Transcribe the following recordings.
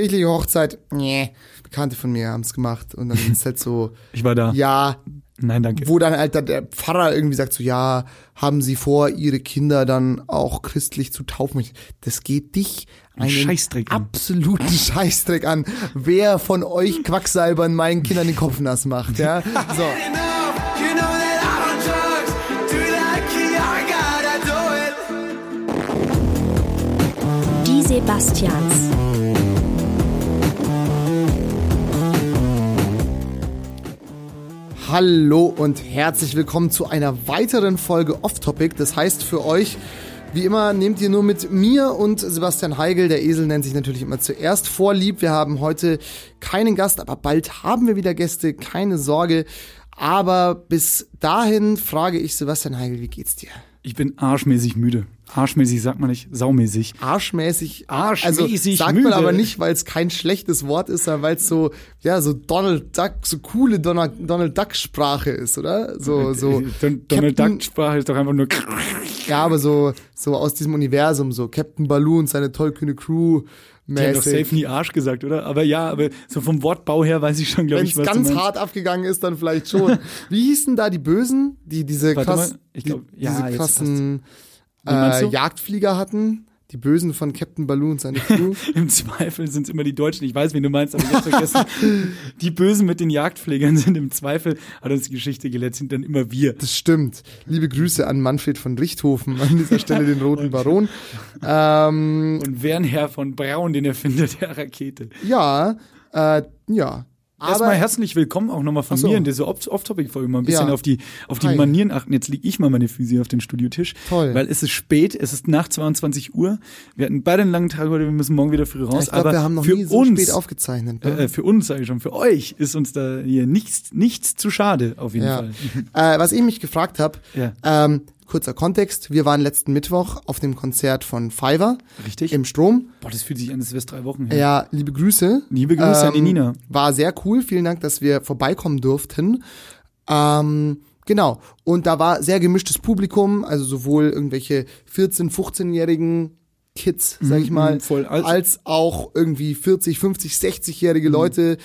kirchliche Hochzeit, nee, Bekannte von mir haben es gemacht und dann ist halt so, Ich war da. ja, Nein, danke. wo dann halt der Pfarrer irgendwie sagt so, ja, haben Sie vor, Ihre Kinder dann auch christlich zu taufen? Das geht dich einen Scheißdreck an. absoluten Scheißdreck an. Wer von euch Quacksalbern meinen Kindern den Kopf nass macht, ja? So. You know Hallo und herzlich willkommen zu einer weiteren Folge Off Topic. Das heißt für euch, wie immer, nehmt ihr nur mit mir und Sebastian Heigel. Der Esel nennt sich natürlich immer zuerst vorlieb. Wir haben heute keinen Gast, aber bald haben wir wieder Gäste. Keine Sorge. Aber bis dahin frage ich Sebastian Heigel, wie geht's dir? Ich bin arschmäßig müde. Arschmäßig sagt man nicht, saumäßig. Arschmäßig. Arschmäßig Also sagt müde. man aber nicht, weil es kein schlechtes Wort ist, sondern weil es so, ja, so Donald Duck, so coole Donald, Donald Duck Sprache ist, oder? So, so. Don Donald Captain- Duck Sprache ist doch einfach nur. Ja, aber so, so aus diesem Universum, so Captain Baloo und seine tollkühne Crew Die haben doch safe mäßig. nie Arsch gesagt, oder? Aber ja, aber so vom Wortbau her weiß ich schon, glaube Wenn ich, es was du ganz meinst. hart abgegangen ist, dann vielleicht schon. Wie hießen da die Bösen, die diese Warte krass, mal, ich die, glaub, ja, diese jetzt krassen äh? Jagdflieger hatten? Die Bösen von Captain Baloo und seine Crew? Im Zweifel sind es immer die Deutschen. Ich weiß, wen du meinst, aber ich hab's vergessen. die Bösen mit den Jagdpflegern sind im Zweifel, hat uns die Geschichte gelehrt, sind dann immer wir. Das stimmt. Liebe Grüße an Manfred von Richthofen, an dieser Stelle den Roten Baron. Ähm, Und Wernherr von Braun, den Erfinder der Rakete. ja, äh, ja. Erstmal herzlich willkommen auch nochmal von so. mir in dieser Off- Off-Topic-Folge mal ein bisschen Ja. auf die, auf die Hi. Manieren achten. Jetzt liege ich mal meine Füße auf den Studiotisch. Toll. Weil es ist spät, es ist nach 22 Uhr. Wir hatten beide einen langen Tag heute, wir müssen morgen wieder früh raus. ich glaube, aber wir haben noch für nie so uns, spät aufgezeichnet. ne? äh, für uns sage ich schon, für euch ist uns da hier nichts, nichts zu schade, auf jeden Ja. Fall. Äh, was ich mich gefragt habe, Ja. ähm, kurzer Kontext, wir waren letzten Mittwoch auf dem Konzert von Fiverr Richtig? im Strom. Boah, das fühlt sich an, als wäre drei Wochen her. Ja, liebe Grüße. Liebe Grüße an die Nina. War sehr cool, vielen Dank, dass wir vorbeikommen durften. Ähm, genau, und da war sehr gemischtes Publikum, also sowohl irgendwelche 14-, 15-jährigen Kids, sag ich mal, mhm. Als- als auch irgendwie 40, 50, 60-jährige Leute,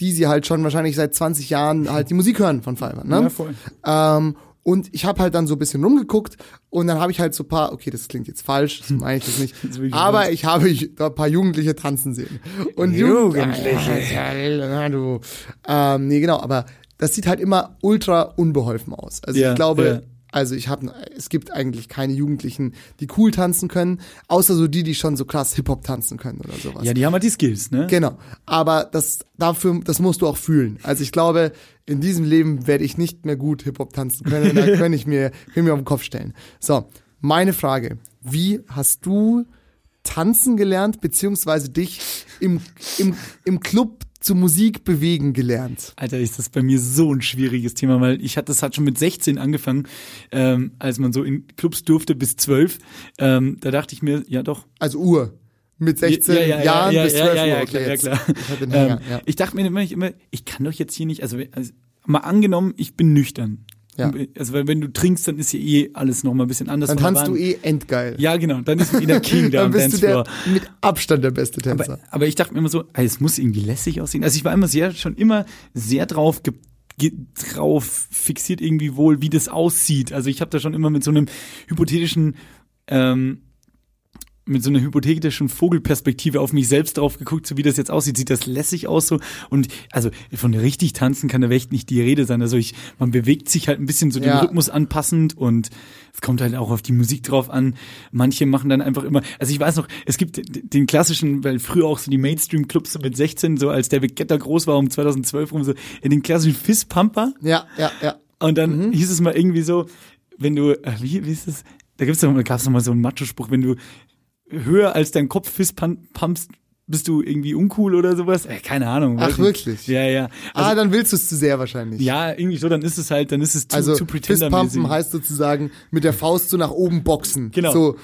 die sie halt schon wahrscheinlich seit 20 Jahren halt die Musik hören von Fiverr. Ne? Ja, voll. Ähm, und ich habe halt dann so ein bisschen rumgeguckt und dann habe ich halt so ein paar, okay, das klingt jetzt falsch, so meine ich das nicht, aber ich habe da ein paar Jugendliche tanzen sehen. Und Jugendliche. Ja, du. Ähm, nee, genau, aber das sieht halt immer ultra unbeholfen aus. Also Ja, ich glaube. Also ich habe, es gibt eigentlich keine Jugendlichen, die cool tanzen können, außer so die, die schon so krass Hip-Hop tanzen können oder sowas. Ja, die haben halt die Skills, ne? Genau. Aber das dafür, das musst du auch fühlen. Also ich glaube, in diesem Leben werde ich nicht mehr gut Hip-Hop tanzen können. Da kann ich mir, kann ich mir auf den Kopf stellen. So, meine Frage. Wie hast du tanzen gelernt, beziehungsweise dich im, im, im Club zu Musik bewegen gelernt? Alter, ist das bei mir so ein schwieriges Thema, weil ich hatte, das hat schon mit 16 angefangen, ähm, als man so in Clubs durfte bis 12. Ähm, da dachte ich mir, ja doch. Also Uhr. Mit 16 ja, ja, ja, Jahren ja, bis ja, 12 ja, Uhr. ja, klar, klar. Ich Ähm. Ich dachte mir immer, ich immer, ich kann doch jetzt hier nicht, also, also mal angenommen, ich bin nüchtern. Ja. Also weil wenn du trinkst, dann ist ja eh alles noch mal ein bisschen anders. Dann tanzt du eh endgeil. Ja, genau. Dann ist wieder King da Dann bist du der mit Abstand der beste Tänzer. Aber, aber ich dachte mir immer so, ey, es muss irgendwie lässig aussehen. Also ich war immer sehr, schon immer sehr drauf ge drauf fixiert irgendwie wohl, wie das aussieht. Also ich habe da schon immer mit so einem hypothetischen ähm, mit so einer hypothetischen Vogelperspektive auf mich selbst drauf geguckt, so wie das jetzt aussieht. Sieht das lässig aus so? Und also von richtig tanzen kann da echt nicht die Rede sein. Also ich, man bewegt sich halt ein bisschen so dem Ja. Rhythmus anpassend und es kommt halt auch auf die Musik drauf an. Manche machen dann einfach immer, also ich weiß noch, es gibt den klassischen, weil früher auch so die Mainstream-Clubs mit 16, so als David Guetta groß war um 2012 rum, so in den klassischen Fist-Pumper. Ja, ja, ja. Und dann Mhm. hieß es mal irgendwie so, wenn du, äh, wie, wie ist das? Da gibt's doch, gab's noch mal so einen Macho-Spruch, wenn du höher als dein Kopf Fist pum- pumpst, bist du irgendwie uncool oder sowas? Äh, keine Ahnung. Ach, weiß nicht. wirklich? Ja, ja. ah, Also, dann willst du es zu sehr wahrscheinlich. ja, irgendwie so, dann ist es halt, dann ist es zu, Also zu pretender Fistpumpen heißt sozusagen mit der Faust so nach oben boxen. Genau. So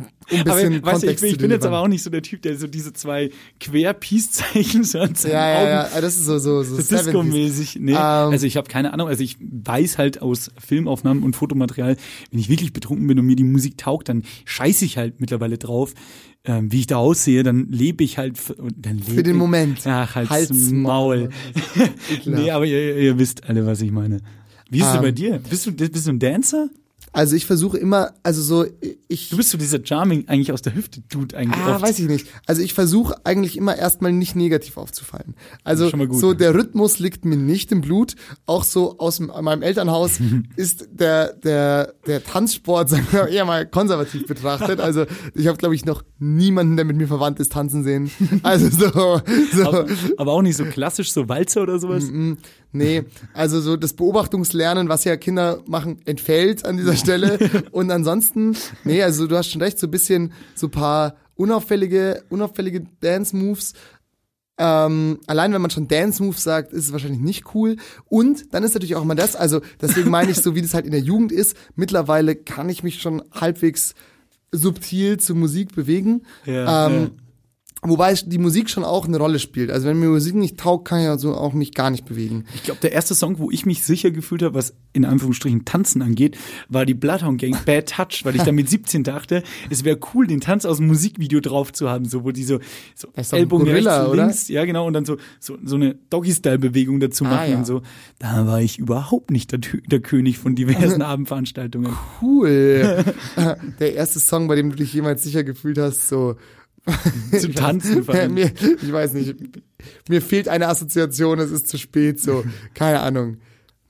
um ein Aber bisschen weißt du, ich, ich bin jetzt aber auch nicht so der Typ, der so diese zwei Quer-Peace-Zeichen so an seinen Ja, ja, Augen ja, das ist so, so, so, so 70s. Disco-mäßig. Nee, Ähm. also ich habe keine Ahnung. Also ich weiß halt aus Filmaufnahmen und Fotomaterial, wenn ich wirklich betrunken bin und mir die Musik taugt, dann scheiße ich halt mittlerweile drauf, ähm, wie ich da aussehe. Dann lebe ich halt f- und dann lebe Für den ich- Moment. Ach, halt's, Halt's Maul. Ekelhaft. nee, aber ihr, ihr wisst alle, was ich meine. Wie ist es Ähm. bei dir? Bist du, bist du ein Dancer? Also ich versuche immer, also so, ich. Du bist so dieser Charming eigentlich aus der Hüfte Dude eigentlich Ah, oft. weiß ich nicht. Also ich versuche eigentlich immer erstmal nicht negativ aufzufallen. Also gut, so ne? der Rhythmus liegt mir nicht im Blut. Auch so aus meinem Elternhaus ist der der der Tanzsport sagen wir eher mal konservativ betrachtet. Also ich habe glaube ich noch niemanden, der mit mir verwandt ist, tanzen sehen. Also so so aber, aber auch nicht so klassisch, so Walzer oder sowas. Nee, also so das Beobachtungslernen, was ja Kinder machen, entfällt an dieser Stelle. Und ansonsten, nee, also du hast schon recht, so ein bisschen so ein paar unauffällige, unauffällige Dance-Moves. Ähm, allein wenn man schon Dance-Moves sagt, ist es wahrscheinlich nicht cool. Und dann ist natürlich auch immer das, also deswegen meine ich, so wie das halt in der Jugend ist, mittlerweile kann ich mich schon halbwegs subtil zur Musik bewegen. Ja, ähm, ja. Wobei die Musik schon auch eine Rolle spielt. Also wenn mir Musik nicht taugt, kann ich also auch mich gar nicht bewegen. Ich glaube, der erste Song, wo ich mich sicher gefühlt habe, was in Anführungsstrichen Tanzen angeht, war die Bloodhound Gang Bad Touch, weil ich da mit 17 dachte, es wäre cool, den Tanz aus dem Musikvideo drauf zu haben, so wo die so, so Ellbogen Gorilla, rechts, oder? links, ja genau, und dann so so, so eine Doggy-Style-Bewegung dazu Ah, machen ja. und so. Da war ich überhaupt nicht der, der König von diversen Abendveranstaltungen. Cool. Der erste Song, bei dem du dich jemals sicher gefühlt hast, so. Zu tanzen vor allem. mir, ich weiß nicht. Mir fehlt eine Assoziation, es ist zu spät, so. Keine Ahnung.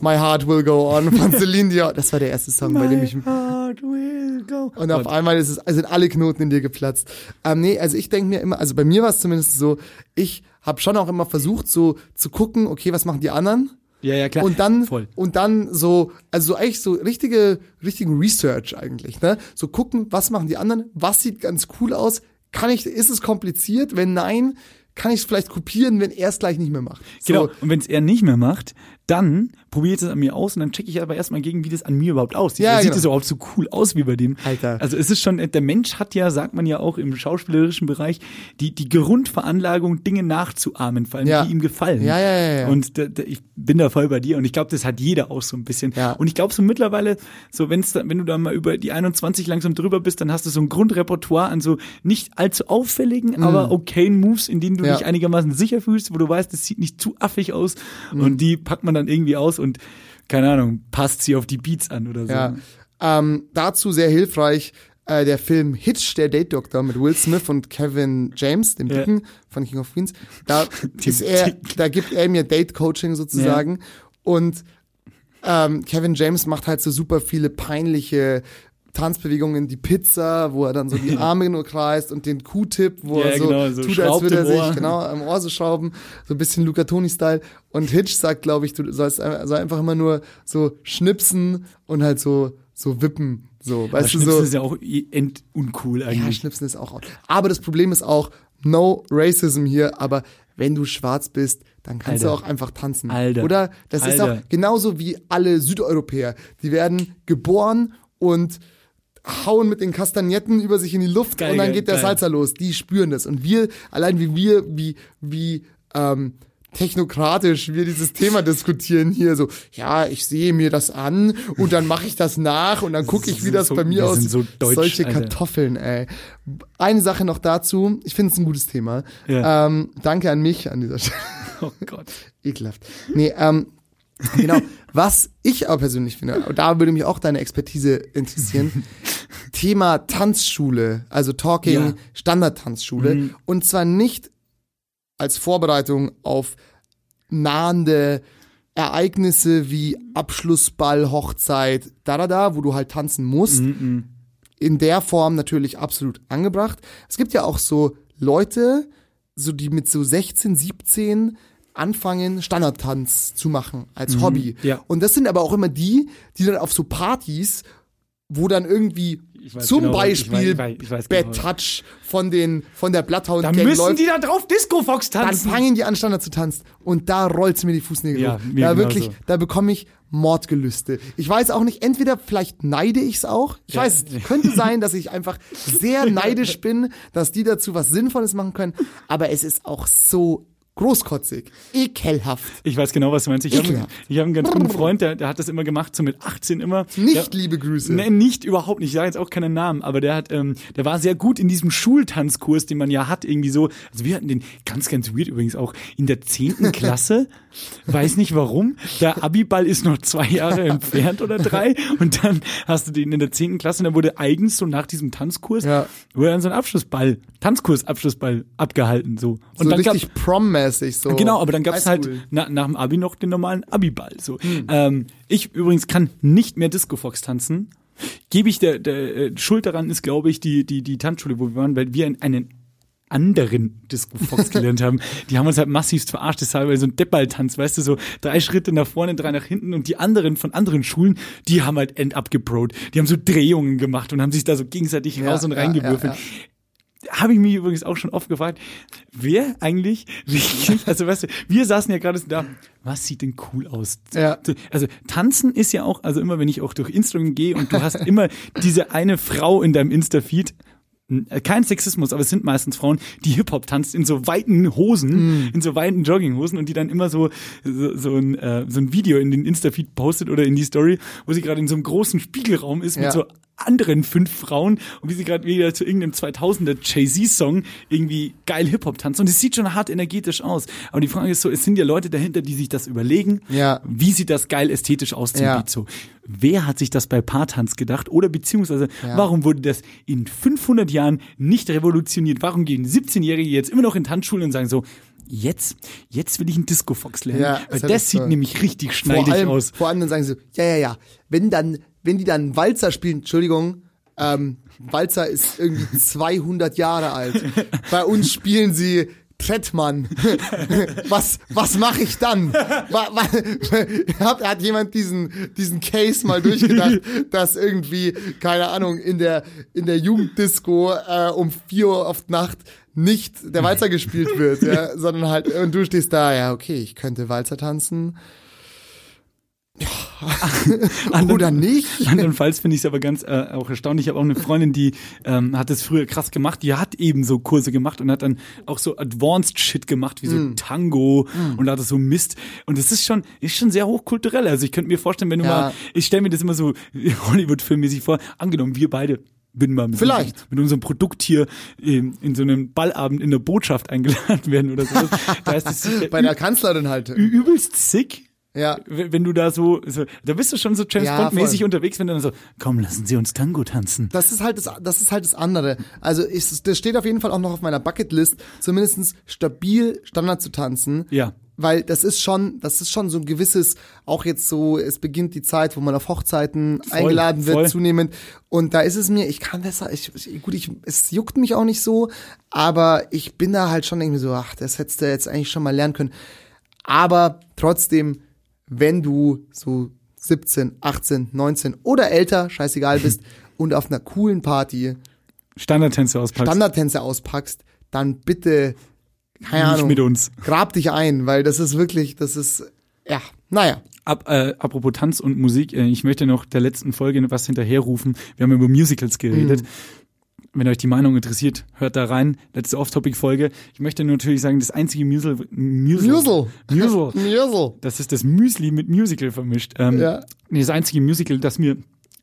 My Heart Will Go On von Celine Dion. Das war der erste Song, bei dem ich. heart will go. Und auf einmal ist es, sind alle Knoten in dir geplatzt. Ähm, nee, also ich denke mir immer, also bei mir war es zumindest so, ich habe schon auch immer versucht, so zu gucken, okay, was machen die anderen? ja, ja, klar. Und dann, Voll. und dann so, also so eigentlich so richtige, richtigen Research eigentlich, ne? So gucken, was machen die anderen, was sieht ganz cool aus, kann ich, ist es kompliziert? Wenn nein, kann ich es vielleicht kopieren, wenn er es gleich nicht mehr macht. So, Genau. Und wenn es er nicht mehr macht, dann probiere ich das an mir aus und dann checke ich aber erstmal gegen, wie das an mir überhaupt aussieht. Ja, Sieht genau. das überhaupt so cool aus wie bei dem? Alter. Also es ist schon, der Mensch hat ja, sagt man ja auch im schauspielerischen Bereich, die, die Grundveranlagung, Dinge nachzuahmen, vor allem Ja. die ihm gefallen. Ja, ja, ja, ja. Und da, da, ich bin da voll bei dir und ich glaube, das hat jeder auch so ein bisschen. Ja. Und ich glaube so mittlerweile, so wenn's da, wenn du da mal über die 21 langsam drüber bist, dann hast du so ein Grundrepertoire an so nicht allzu auffälligen, aber okayen Moves, in denen du Mhm. Ja. dich einigermaßen sicher fühlst, wo du weißt, das sieht nicht zu affig aus Mhm. und die packt man dann irgendwie aus und keine Ahnung, passt sie auf die Beats an oder so. ja. Ähm, dazu sehr hilfreich äh, der Film Hitch, der Date Doctor mit Will Smith und Kevin James, dem Ja. Dicken von King of Queens. Da ist er, da gibt er mir Date Coaching sozusagen und ähm, Kevin James macht halt so super viele peinliche Tanzbewegungen, die Pizza, wo er dann so die Arme nur kreist und den Q-Tip, wo Ja, er so, genau, so tut, als würde er sich genau am Ohr so schrauben, so ein bisschen Luca Toni-Style. Und Hitch sagt, glaube ich, du sollst soll einfach immer nur so schnipsen und halt so so wippen, so, Aber weißt du Schnipsen so. ist ja auch uncool Ja, eigentlich. Schnipsen ist auch. Aber das Problem ist auch, no racism hier, aber wenn du schwarz bist, dann kannst Alter. du auch einfach tanzen. Alter. Oder? Das ist Alter. auch genauso wie alle Südeuropäer. Die werden geboren und hauen mit den Kastagnetten über sich in die Luft Geil, und dann geht der geil. Salzer los. Die spüren das. Und wir, allein wie wir, wie, wie, ähm, technokratisch wir dieses Thema diskutieren hier so, ja, ich sehe mir das an und dann mache ich das nach und dann gucke ich, wie das so- bei mir sind so deutsch, Solche Alter. Kartoffeln, ey. Eine Sache noch dazu, ich finde es ein gutes Thema. Ja. Ähm, danke an mich an dieser Stelle. Oh Gott. Ekelhaft. Nee, ähm, genau. Was ich aber persönlich finde, und da würde mich auch deine Expertise interessieren, Thema Tanzschule, also Talking, Ja. Standardtanzschule. Und zwar nicht als Vorbereitung auf nahende Ereignisse wie Abschlussball, Hochzeit, da, da, da, wo du halt tanzen musst. In der Form natürlich absolut angebracht. Es gibt ja auch so Leute, so die mit so 16, 17 anfangen, Standardtanz zu machen als Hobby. ja. Und das sind aber auch immer die, die dann auf so Partys, wo dann irgendwie Ich Zum genau, Beispiel ich weiß, ich weiß genau. Bad Touch von den von der Bloodhound Da Gang müssen läuft, die da drauf Disco Fox dann tanzen. fangen die an Standard zu tanzen und da rollt's mir die Fußnägel Ja, hoch. Da wirklich, da bekomme ich Mordgelüste. Ich weiß auch nicht, entweder vielleicht neide ich's auch. Ich Ja. weiß, es könnte sein, dass ich einfach sehr neidisch bin, dass die dazu was Sinnvolles machen können, aber es ist auch so großkotzig, ekelhaft. Ich weiß genau, was du meinst. Ich habe ich hab einen ganz guten Freund, der, der hat das immer gemacht, so mit 18 immer. Nicht der, liebe Grüße. Nee, nicht überhaupt nicht. Ich sage jetzt auch keinen Namen, aber der hat, ähm, der war sehr gut in diesem Schultanzkurs, den man ja hat, irgendwie so. Also wir hatten den ganz, ganz weird übrigens auch in der zehnten Klasse. Weiß nicht warum. Der Abiball ist noch zwei Jahre entfernt oder drei. Und dann hast du den in der zehnten Klasse und dann wurde eigens so nach diesem Tanzkurs, Ja. wurde dann so ein Abschlussball, Tanzkurs-Abschlussball abgehalten, so. Und so dann gab- richtig prom-mäßig so. Genau, aber dann gab's halt Highschool. na, nach dem Abi noch den normalen Abiball. So. Hm. Ähm, ich übrigens kann nicht mehr Disco Fox tanzen. Gebe ich der, der äh, Schuld daran ist, glaube ich, die, die, die Tanzschule, wo wir waren, weil wir in einen anderen Disco Fox gelernt haben. Die haben uns halt massivst verarscht. Das war halt so ein Deppballtanz, weißt du, so drei Schritte nach vorne, drei nach hinten und die anderen von anderen Schulen, die haben halt end abgebrot. Die haben so Drehungen gemacht und haben sich da so gegenseitig Ja, raus und ja, reingewürfelt. ja, Habe ich mich übrigens auch schon oft gefragt, wer eigentlich wirklich, also weißt du, wir saßen ja gerade da, was sieht denn cool aus? Ja. Also tanzen ist ja auch, also immer wenn ich auch durch Instagram gehe und du hast immer diese eine Frau in deinem Insta-Feed, n- kein Sexismus, aber es sind meistens Frauen, die Hip-Hop tanzt in so weiten Hosen, in so weiten Jogginghosen und die dann immer so, so, so, ein, äh, so ein Video in den Insta-Feed postet oder in die Story, wo sie gerade in so einem großen Spiegelraum ist Ja. mit so anderen fünf Frauen und wie sie gerade wieder zu irgendeinem 2000er Jay-Z-Song irgendwie geil Hip-Hop tanzt. Und es sieht schon hart energetisch aus. Aber die Frage ist so, es sind ja Leute dahinter, die sich das überlegen. Ja. Wie sieht das geil ästhetisch aus zum Ja. Beat so? Wer hat sich das bei Paartanz gedacht? Oder beziehungsweise, Ja. warum wurde das in 500 Jahren nicht revolutioniert? Warum gehen 17-Jährige jetzt immer noch in Tanzschulen und sagen so, Jetzt, jetzt will ich einen Disco Fox lernen. Ja, weil das so. sieht nämlich richtig vor schneidig allem, aus. Vor allem dann sagen sie, so, ja, ja, ja, wenn dann, wenn die dann Walzer spielen, Entschuldigung, ähm, Walzer ist irgendwie 200 Jahre alt. Bei uns spielen sie Trettmann. was, was mache ich dann? Hat, hat jemand diesen, diesen Case mal durchgedacht, dass irgendwie, keine Ahnung, in der, in der Jugenddisco äh, um 4 Uhr auf Nacht nicht der Walzer gespielt wird, ja, sondern halt, und du stehst da, ja, okay, ich könnte Walzer tanzen. Oder nicht? Andernfalls finde ich es aber ganz äh, auch erstaunlich. Ich habe auch eine Freundin, die ähm, hat das früher krass gemacht. Die hat eben so Kurse gemacht und hat dann auch so Advanced Shit gemacht, wie so Mm. Tango und hat das so Mist. Und das ist schon, ist schon sehr hochkulturell. Also ich könnte mir vorstellen, wenn du Ja. mal, ich stelle mir das immer so Hollywood-filmmäßig vor, angenommen, wir beide bin mal mit, Vielleicht. Unserem, mit unserem Produkt hier in, in so einem Ballabend in der Botschaft eingeladen werden oder so. Da ist sicher Bei der Kanzlerin halt. übelst sick. Ja. Wenn du da so, so da bist du schon so James Ja, Bond mäßig voll. unterwegs, wenn du dann so, komm, lassen Sie uns Tango tanzen. Das ist halt das, das ist halt das andere. Also ich, das steht auf jeden Fall auch noch auf meiner Bucketlist, zumindestens stabil Standard zu tanzen. Ja. Weil das ist schon, das ist schon so ein gewisses, auch jetzt so, es beginnt die Zeit, wo man auf Hochzeiten eingeladen wird, voll. zunehmend. Und da ist es mir, ich kann besser, ich, ich- gut, ich, es juckt mich auch nicht so, aber ich bin da halt schon irgendwie so, ach, das hättest du jetzt eigentlich schon mal lernen können. Aber trotzdem, wenn du so 17, 18, 19 oder älter, scheißegal bist, und auf einer coolen Party Standardtänze auspackst. Standardtänze auspackst, dann bitte, keine Nicht Ahnung, mit uns. grab dich ein, weil das ist wirklich, das ist, ja, naja. Ab, äh, apropos Tanz und Musik, äh, ich möchte noch der letzten Folge was hinterherrufen. Wir haben über Musicals geredet. Wenn euch die Meinung interessiert, hört da rein. Letzte Off-Topic-Folge. Ich möchte nur natürlich sagen, das einzige Musical, Musel. Musical, Musel. das ist das Müsli mit Musical vermischt. Ähm, Ja. nee, Das einzige Musical, das mir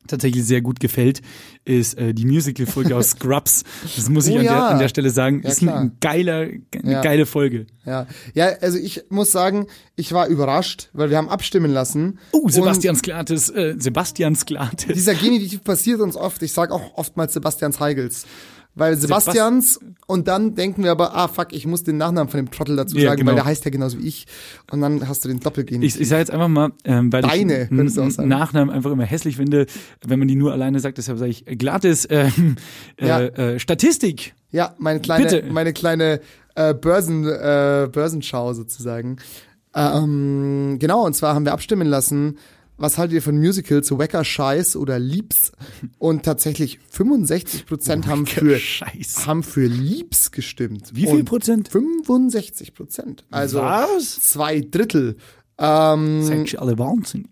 tatsächlich sehr gut gefällt, ist äh, die Musical-Folge aus Scrubs. Das muss ich Oh an, ja. der, an der Stelle sagen. Ja, ist ein, klar. ein geiler, eine Ja. geile Folge. Ja. ja, also ich muss sagen, ich war überrascht, weil wir haben abstimmen lassen. Oh, Sebastians Glates, äh, Sebastians Und Glates. dieser Genitiv passiert uns oft. Ich sag auch oftmals Sebastians Heigels. Weil Sebastians und dann denken wir aber, ah fuck, ich muss den Nachnamen von dem Trottel dazu Ja, sagen, genau. weil der heißt ja genauso wie ich. Und dann hast du den Doppelgenitiv. Ich, ich sage jetzt einfach mal, ähm, weil Deine, ich sagen. Nachnamen einfach immer hässlich finde, wenn man die nur alleine sagt, deshalb sage ich äh, Glates ähm, Ja. äh, äh, Statistik. Ja, meine kleine, Bitte. meine kleine äh, Börsen, äh, Börsenschau sozusagen. Ähm, genau, und zwar haben wir abstimmen lassen was haltet ihr von Musicals, Wecker Scheiß oder Liebs? Und tatsächlich 65 Prozent haben für, Scheiß. haben für Liebs gestimmt. Wie viel Und Prozent? 65 Prozent. Also Was? zwei Drittel. Ähm, Seid ihr alle wahnsinnig.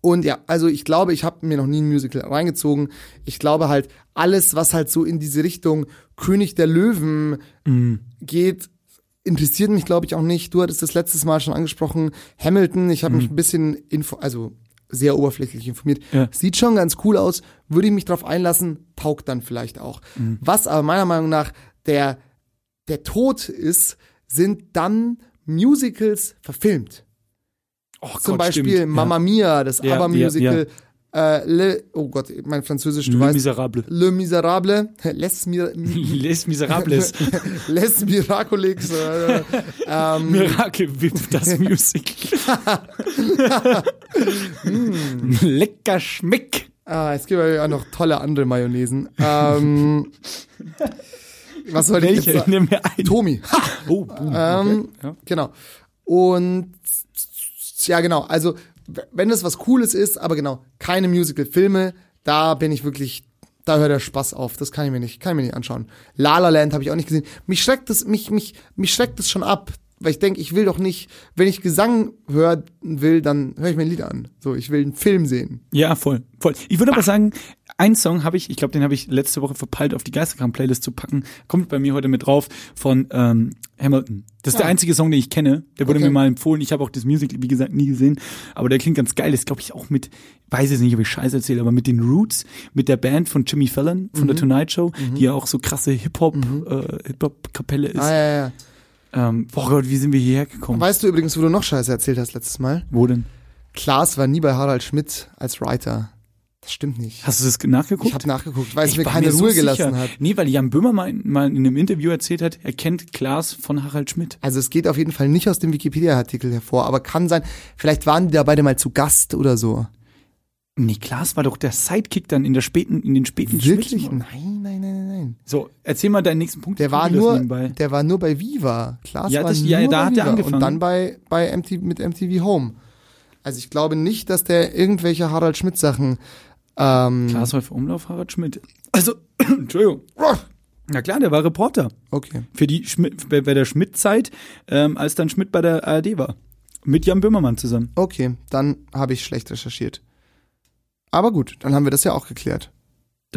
und ja, also ich glaube, ich habe mir noch nie ein Musical reingezogen. Ich glaube halt, alles, was halt so in diese Richtung König der Löwen geht, interessiert mich, glaube ich, auch nicht. Du hattest das letztes Mal schon angesprochen. Hamilton, ich habe mich ein bisschen, info also sehr oberflächlich informiert. Ja. Sieht schon ganz cool aus, würde ich mich drauf einlassen, taugt dann vielleicht auch. Was aber meiner Meinung nach der, der Tod ist, sind dann Musicals verfilmt. Oh Zum Gott, Beispiel stimmt. Mamma Mia, das Ja, ABBA-Musical. Äh, Le, oh Gott, mein Französisch, du Le weißt. Miserable. Le Miserable. Les, Mir Les Miserables. Les Miraculix. Äh, ähm, Miracle Whip, das Musical. Lecker Schmeck. ah, es gibt ja auch noch tolle andere Mayonnaisen. Ähm, was soll ich jetzt sagen? Nimm mir ein. Tomi. Ha! Oh, boom. Ähm, Ja. Genau. Und ja, genau. Also, wenn das was Cooles ist, aber genau, keine Musical-Filme, da bin ich wirklich, da hört der Spaß auf. Das kann ich mir nicht, kann ich mir nicht anschauen. La La Land habe ich auch nicht gesehen. Mich schreckt das, mich, mich, mich schreckt das schon ab. Weil ich denke, ich will doch nicht, wenn ich Gesang hören will, dann höre ich mir ein Lied an. So, ich will einen Film sehen. Ja, voll, voll. Ich würde aber sagen, einen Song habe ich, ich glaube, den habe ich letzte Woche verpeilt, auf die Geisterkram-Playlist zu packen. Kommt bei mir heute mit drauf von ähm, Hamilton. Das ist der Ah. einzige Song, den ich kenne. Der wurde Okay. mir mal empfohlen. Ich habe auch das Musical, wie gesagt, nie gesehen. Aber der klingt ganz geil. Das glaube ich auch mit, weiß jetzt nicht, ob ich Scheiße erzähle, aber mit den Roots, mit der Band von Jimmy Fallon, von Mhm. der Tonight Show, die ja auch so krasse Hip-Hop, äh, Hip-Hop-Kapelle ist. Ah, ja, ja. Ähm, boah Gott, wie sind wir hierher gekommen? Weißt du übrigens, wo du noch Scheiße erzählt hast letztes Mal? Wo denn? Klaas war nie bei Harald Schmidt als Writer. Das stimmt nicht. Hast du das nachgeguckt? Ich habe nachgeguckt, weil es mir keine mir so Ruhe sicher. gelassen hat. Nee, weil Jan Böhmer mal, mal in einem Interview erzählt hat, er kennt Klaas von Harald Schmidt. Also es geht auf jeden Fall nicht aus dem Wikipedia-Artikel hervor, aber kann sein, vielleicht waren die da beide mal zu Gast oder so. Nee, Klaas war doch der Sidekick dann in der späten, in den späten Wirklich? Nein, nein, nein, nein, nein. So, erzähl mal deinen nächsten Punkt. Der war nur, der war nur bei Viva. Klaas Ja, war das- nur ja, da bei hat er Viva angefangen. und dann bei bei MTV mit MTV Home. Also ich glaube nicht, dass der irgendwelche Harald Schmidt Sachen ähm, Klaas Häufer Umlauf, Harald Schmidt. Also, Entschuldigung. Na klar, der war Reporter. Okay. Für die Schmidt, bei, bei der Schmidt-Zeit, ähm, als dann Schmidt bei der ARD war. Mit Jan Böhmermann zusammen. Okay, dann habe ich schlecht recherchiert. Aber gut, dann haben wir das ja auch geklärt.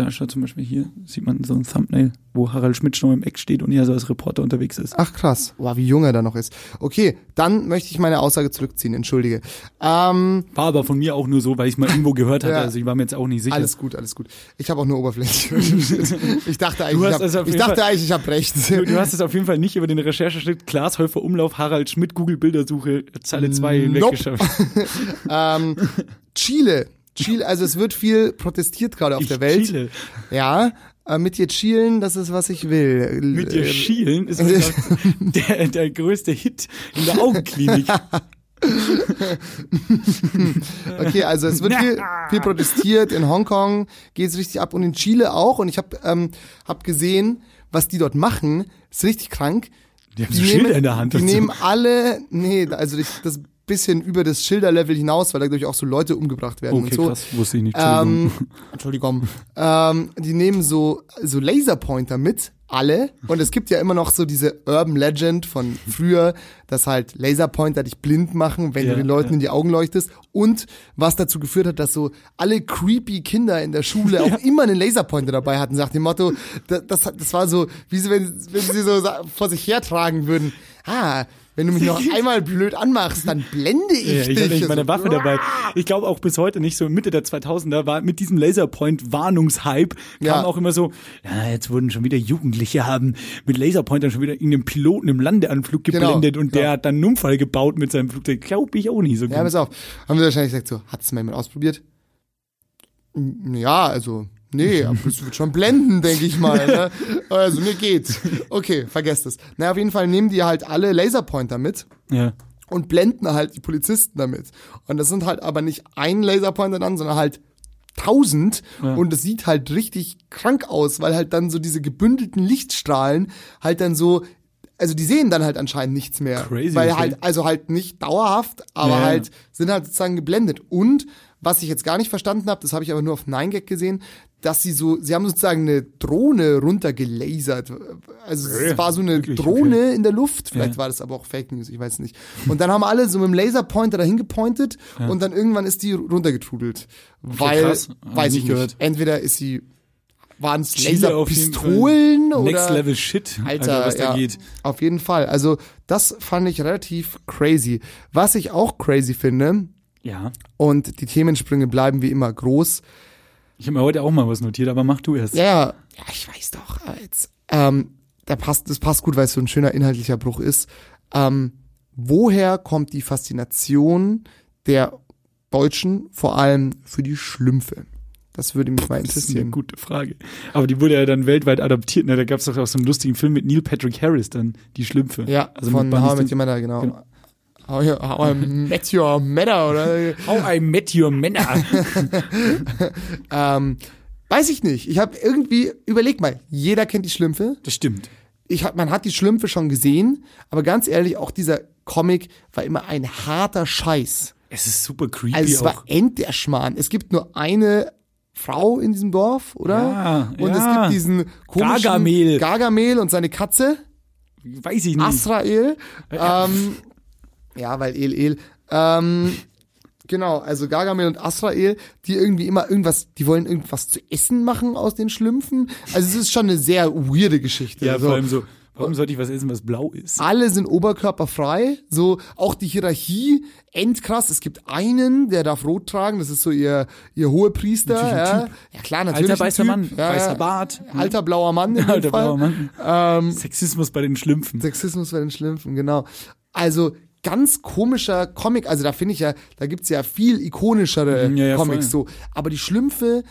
Da schaut zum Beispiel hier, sieht man so ein Thumbnail, wo Harald Schmidt schon im Eck steht und er so als Reporter unterwegs ist. Ach krass, wow, wie jung er da noch ist. Okay, dann möchte ich meine Aussage zurückziehen, entschuldige. Ähm, War aber von mir auch nur so, weil ich mal irgendwo gehört hatte, Ja. also ich war mir jetzt auch nicht sicher. alles gut, alles gut. Ich habe auch nur oberflächlich recherchiert. Ich dachte eigentlich, ich, hab, also ich dachte Fall- eigentlich, ich habe recht. Du, du hast es auf jeden Fall nicht über den Rechercheschritt Klaas Häufer Umlauf, Harald Schmidt, Google Bildersuche, Zeile 2 Nope. weggeschafft. ähm, Chile. Chile, also es wird viel protestiert gerade auf Ich der Welt. Chile. Ja, äh, mit dir chillen, das ist, was ich will. Mit dir Äh, schielen ist der, der größte Hit in der Augenklinik. Okay, also es wird viel, viel protestiert. In Hongkong geht's richtig ab und in Chile auch. Und ich habe ähm, hab gesehen, was die dort machen. Ist richtig krank. Die haben so Schilder in der Hand. Die nehmen alle, nee, also ich, das bisschen über das Schilderlevel hinaus, weil da glaube ich auch so Leute umgebracht werden Okay, und so. krass, wusste ich nicht. Entschuldigung. Ähm, Entschuldigung. ähm, die nehmen so, so Laserpointer mit, alle. Und es gibt ja immer noch so diese Urban Legend von früher, dass halt Laserpointer dich blind machen, wenn Ja, du den Leuten ja. in die Augen leuchtest. Und was dazu geführt hat, dass so alle creepy Kinder in der Schule auch immer einen Laserpointer dabei hatten, nach dem Motto, das, das, das war so, wie sie, wenn, wenn sie so vor sich hertragen würden. Ah, wenn du mich noch einmal blöd anmachst, dann blende ich Ja, ich dich. hatte nicht meine Waffe dabei. Ich glaube auch bis heute nicht so Mitte der 2000er war mit diesem Laserpoint-Warnungshype kam Ja. auch immer so, ja, jetzt wurden schon wieder Jugendliche haben mit Laserpointern schon wieder irgendeinen Piloten im Landeanflug Genau, geblendet und der genau. hat dann einen Unfall gebaut mit seinem Flugzeug. Glaube ich auch nicht so Ja, gut. pass auf. Haben sie wahrscheinlich gesagt so, hat's mal jemand ausprobiert? Ja, also, nee, das wird schon blenden, denke ich mal. Ne? Also, mir geht's. Okay, vergesst es. Na, auf jeden Fall nehmen die halt alle Laserpointer mit Ja. und blenden halt die Polizisten damit. Und das sind halt aber nicht ein Laserpointer dann, sondern halt tausend Ja. und es sieht halt richtig krank aus, weil halt dann so diese gebündelten Lichtstrahlen halt dann so also die sehen dann halt anscheinend nichts mehr, Crazy, weil okay. halt also halt nicht dauerhaft, aber Ja, halt sind halt sozusagen geblendet und Was ich jetzt gar nicht verstanden habe, das habe ich aber nur auf 9gag gesehen, dass sie so, sie haben sozusagen eine Drohne runtergelasert. Also es Äh, war so eine wirklich? Drohne in der Luft, vielleicht Ja. war das aber auch Fake News, ich weiß nicht. Und dann haben alle so mit dem Laserpointer dahin gepointet und dann irgendwann ist die runtergetrudelt. Weil, ich weiß ich nicht nicht, gehört. entweder ist sie, waren es Laserpistolen oder Next Level Shit, Alter, was da ja, geht. Auf jeden Fall. Also, das fand ich relativ crazy. Was ich auch crazy finde, Ja. und die Themensprünge bleiben wie immer groß. Ich habe mir heute auch mal was notiert, aber mach du erst. Ja, ja, ich weiß doch. Jetzt, ähm, da passt, das passt gut, weil es so ein schöner inhaltlicher Bruch ist. Ähm, woher kommt die Faszination der Deutschen vor allem für die Schlümpfe? Das würde mich mal Das ist eine interessieren. gute Frage. Aber die wurde ja dann weltweit adaptiert. Ne? Da gab es doch auch so einen lustigen Film mit Neil Patrick Harris dann, Die Schlümpfe. Ja, also von mit How. Your Mother, genau. Genau. How, I- how I Met Your Mother, oder? How I Met Your Männer. Ähm, weiß ich nicht. Ich habe irgendwie, überleg mal, jeder kennt die Schlümpfe. das stimmt. Ich hab, man hat die Schlümpfe schon gesehen, aber ganz ehrlich, auch dieser Comic war immer ein harter Scheiß. Es ist super creepy Also es auch. war Endderschmarrn. Es gibt nur eine Frau in diesem Dorf, oder? Ja, und ja. es gibt diesen komischen Gargamel. Gargamel und seine Katze, Weiß ich nicht. Asrael. Ähm, ja, weil El El. Ähm, genau, also Gargamel und Asrael, die irgendwie immer irgendwas, die wollen irgendwas zu essen machen aus den Schlümpfen. Also es ist schon eine sehr weirde Geschichte. ja, Also, vor allem so, warum sollte ich was essen, was blau ist? alle sind oberkörperfrei, so auch die Hierarchie endkrass. Es gibt einen, der darf rot tragen, das ist so ihr ihr Hohepriester, Natürlich ein ja. Typ. ja klar, natürlich Alter weißer Typ. Mann, ja, weißer. Bart. alter blauer Mann in Alter Fall. blauer Mann. Ähm, Sexismus bei den Schlümpfen. Sexismus bei den Schlümpfen, genau. Also ganz komischer Comic, also da finde ich ja, da gibt's ja viel ikonischere Mhm, ja, ja, Comics voll. so, aber die Schlümpfe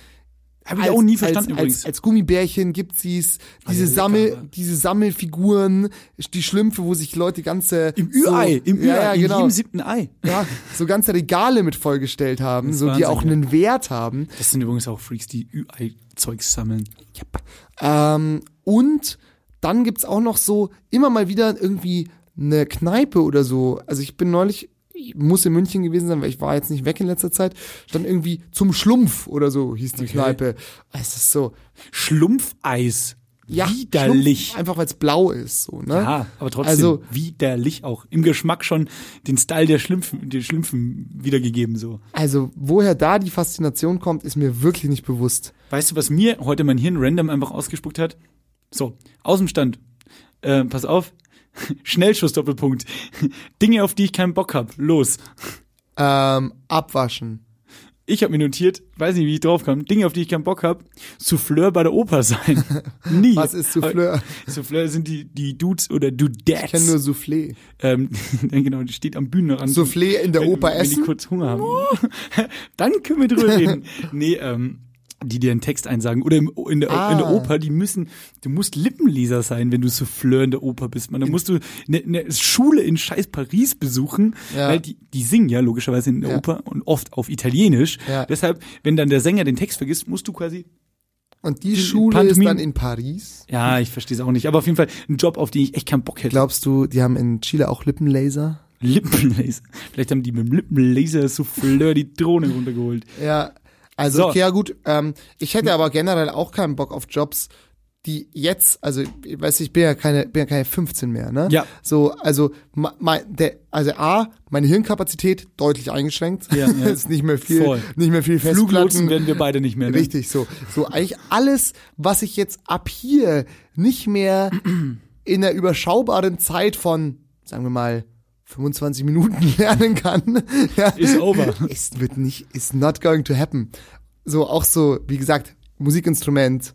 Habe ich auch nie verstanden als, übrigens. Als, als Gummibärchen gibt sie's diese ja, lecker, Sammel, diese Sammelfiguren, die Schlümpfe, wo sich Leute ganze Im Ü-Ei, so, im Ü-Ei, ja, ja, genau. jedem siebten Ei. ja, so ganze Regale mit vollgestellt haben, so die Wahnsinn, auch ja. einen Wert haben. Das sind übrigens auch Freaks, die Ü-Ei-Zeugs sammeln. Ähm, und dann gibt's auch noch so immer mal wieder irgendwie eine Kneipe oder so. Also ich bin neulich, ich muss in München gewesen sein, weil ich war jetzt nicht weg in letzter Zeit, stand irgendwie zum Schlumpf oder so hieß die Okay. Kneipe. Es ist so, Schlumpfeis. ja, Widerlich. Schlumpf, einfach weil es blau ist, so, ne? Ja, aber trotzdem Also- widerlich auch. Im Geschmack schon den Style der Schlümpfen, der Schlümpfen wiedergegeben so. Also woher da die Faszination kommt, ist mir wirklich nicht bewusst. Weißt du, was mir heute mein Hirn random einfach ausgespuckt hat? So, aus dem Stand. Äh, pass auf. Schnellschuss Doppelpunkt. Dinge, auf die ich keinen Bock hab. Los. Ähm, abwaschen. Ich habe mir notiert, weiß nicht, wie ich drauf kam. Dinge, auf die ich keinen Bock hab. Souffleur bei der Oper sein. Nie. Was ist Souffleur? Souffleur sind die, die Dudes oder Dudettes. Ich kenne nur Soufflé. ähm, genau, die steht am Bühnenrand. Soufflé in der wenn, Oper wenn essen? die kurz Hunger haben. Dann können wir drüber reden. Nee, ähm, die dir einen Text einsagen. Oder im, in, der, Ah. in der Oper, die müssen, du musst Lippenleser sein, wenn du Souffleur in der Oper bist. Man, dann musst du eine ne Schule in scheiß Paris besuchen, Ja. weil die, die singen ja logischerweise in der Ja. Oper und oft auf Italienisch. Ja. Deshalb, wenn dann der Sänger den Text vergisst, musst du quasi Und die Schule Pantomime- ist dann in Paris. ja, ich verstehe es auch nicht. Aber auf jeden Fall ein Job, auf den ich echt keinen Bock hätte. Glaubst du, die haben in Chile auch Lippenlaser? Lippenlaser. Vielleicht haben die mit dem Lippenlaser Souffleur die Drohne runtergeholt. Ja, also So. okay, ja gut. Ähm, ich hätte aber generell auch keinen Bock auf Jobs, die jetzt, also ich weiß ich bin ja keine, bin ja keine 15 mehr, ne? Ja. So, also mein, der, also A, meine Hirnkapazität deutlich eingeschränkt. Ja, ja. ist nicht mehr viel, Voll. nicht mehr viel Fluglotsen werden wir beide nicht mehr. Ne? Richtig, so. So, eigentlich alles, was ich jetzt ab hier nicht mehr in der überschaubaren Zeit von, sagen wir mal, 25 Minuten lernen kann, ja, Ist over. es wird nicht, is not going to happen. So, auch so, wie gesagt, Musikinstrument.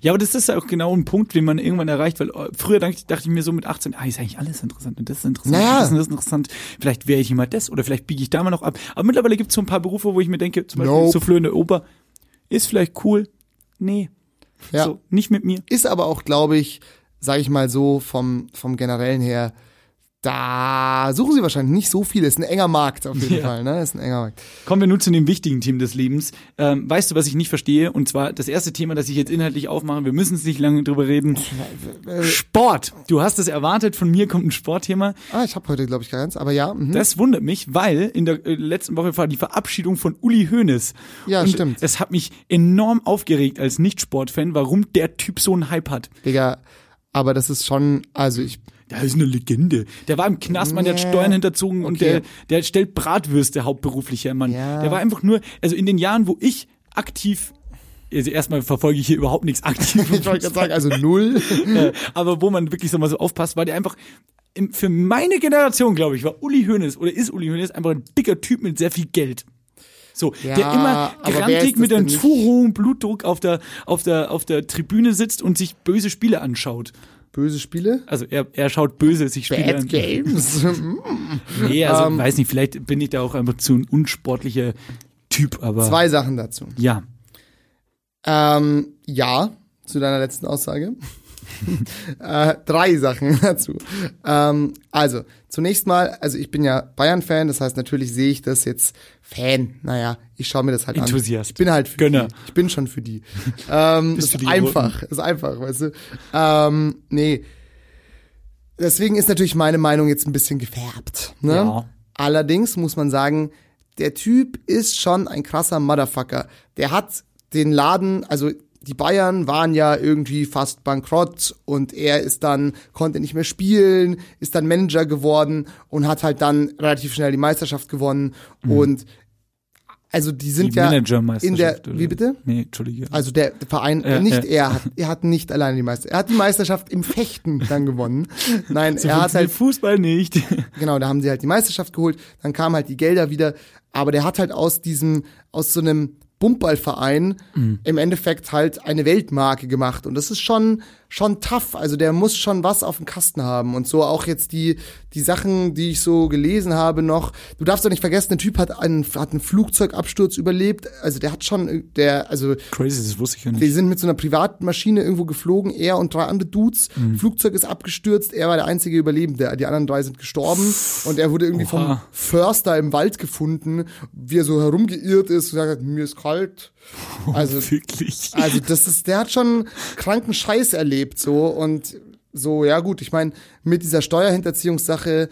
Ja, aber das ist ja auch genau ein Punkt, den man irgendwann erreicht, weil äh, früher dachte, ich mir so mit 18, ah, ist eigentlich alles interessant und das ist interessant, Naja. und das ist interessant. Vielleicht wäre ich immer das oder vielleicht biege ich da mal noch ab. Aber mittlerweile gibt es so ein paar Berufe, wo ich mir denke, zum Beispiel Nope. Der Oper, ist vielleicht cool. Nee. Ja. So, nicht mit mir. Ist aber auch, glaube ich, sage ich mal so, vom, vom generellen her, Da suchen sie wahrscheinlich nicht so viele. Ist ein enger Markt auf jeden Ja. Fall, ne? Ist ein enger Markt. Kommen wir nun zu dem wichtigen Team des Lebens. Ähm, weißt du, was ich nicht verstehe? Und zwar das erste Thema, das ich jetzt inhaltlich aufmache. Wir müssen es nicht lange drüber reden. Sport. Du hast es erwartet. Von mir kommt ein Sportthema. Ah, ich habe heute, glaube ich, keins, aber ja. Mhm. Das wundert mich, weil in der äh, letzten Woche war die Verabschiedung von Uli Hoeneß. Ja, Und stimmt. Es hat mich enorm aufgeregt als Nicht-Sportfan, warum der Typ so einen Hype hat. Digga, aber das ist schon, also ich, Der ist eine Legende. Der war im Knast, man, der hat. Steuern hinterzogen und Okay. der, der stellt Bratwürste hauptberuflich her, Mann. Ja. Der war einfach nur, also in den Jahren, wo ich aktiv, also erstmal verfolge ich hier überhaupt nichts aktiv. ich wollte gerade sagen, also null. aber wo man wirklich so mal so aufpasst, war der einfach für meine Generation, glaube ich, war Uli Hoeneß oder ist Uli Hoeneß einfach ein dicker Typ mit sehr viel Geld. So, Ja, der immer grantig mit einem zu hohen Blutdruck auf der, auf der, auf der Tribüne sitzt und sich böse Spiele anschaut. Böse Spiele? Also er, er schaut böse sich Spiele Bad an. Games. Nee, also Ähm, weiß nicht, vielleicht bin ich da auch einfach zu ein unsportlicher Typ, aber Zwei Sachen dazu. ja. Ähm, ja, zu deiner letzten Aussage. Äh, drei Sachen dazu. Ähm, also, zunächst mal, also ich bin ja Bayern-Fan, das heißt, natürlich sehe ich das jetzt Fan. Naja, ich schaue mir das halt Enthusiast. an. Ich bin halt für Gönner. die. Ich bin schon für die. Ähm, das Bist ist die einfach, das ist einfach, weißt du. Ähm, nee. Deswegen ist natürlich meine Meinung jetzt ein bisschen gefärbt. Ne? Ja. Allerdings muss man sagen, der Typ ist schon ein krasser Motherfucker. Der hat den Laden, also die Bayern waren ja irgendwie fast bankrott und er ist dann, konnte nicht mehr spielen, ist dann Manager geworden und hat halt dann relativ schnell die Meisterschaft gewonnen und also die sind Mhm. Die ja in der, oder? wie bitte? Nee, Entschuldige. Also der Verein, Ja, nicht ja. er, hat, er hat nicht alleine die Meisterschaft. Er hat die Meisterschaft im Fechten dann gewonnen. Nein, so er hat halt Fußball nicht. Genau, da haben sie halt die Meisterschaft geholt, dann kamen halt die Gelder wieder, aber der hat halt aus diesem, aus so einem Bumpballverein im Endeffekt halt eine Weltmarke gemacht und das ist schon, schon tough, also der muss schon was auf dem Kasten haben und so auch jetzt die, die Sachen, die ich so gelesen habe noch, du darfst doch nicht vergessen, der Typ hat einen, hat einen Flugzeugabsturz überlebt, also der hat schon, der, also Crazy, das wusste ich ja die nicht. sind mit so einer Privatmaschine irgendwo geflogen, er und drei andere Dudes. Mhm. Flugzeug ist abgestürzt, er war der einzige Überlebende. Die anderen drei sind gestorben und er wurde irgendwie vom Oha. Förster im Wald gefunden, wie er so herumgeirrt ist und hat, mir ist kalt. Also, Wirklich. also das ist, der hat schon kranken Scheiß erlebt so und so, ja gut, ich meine, mit dieser Steuerhinterziehungssache,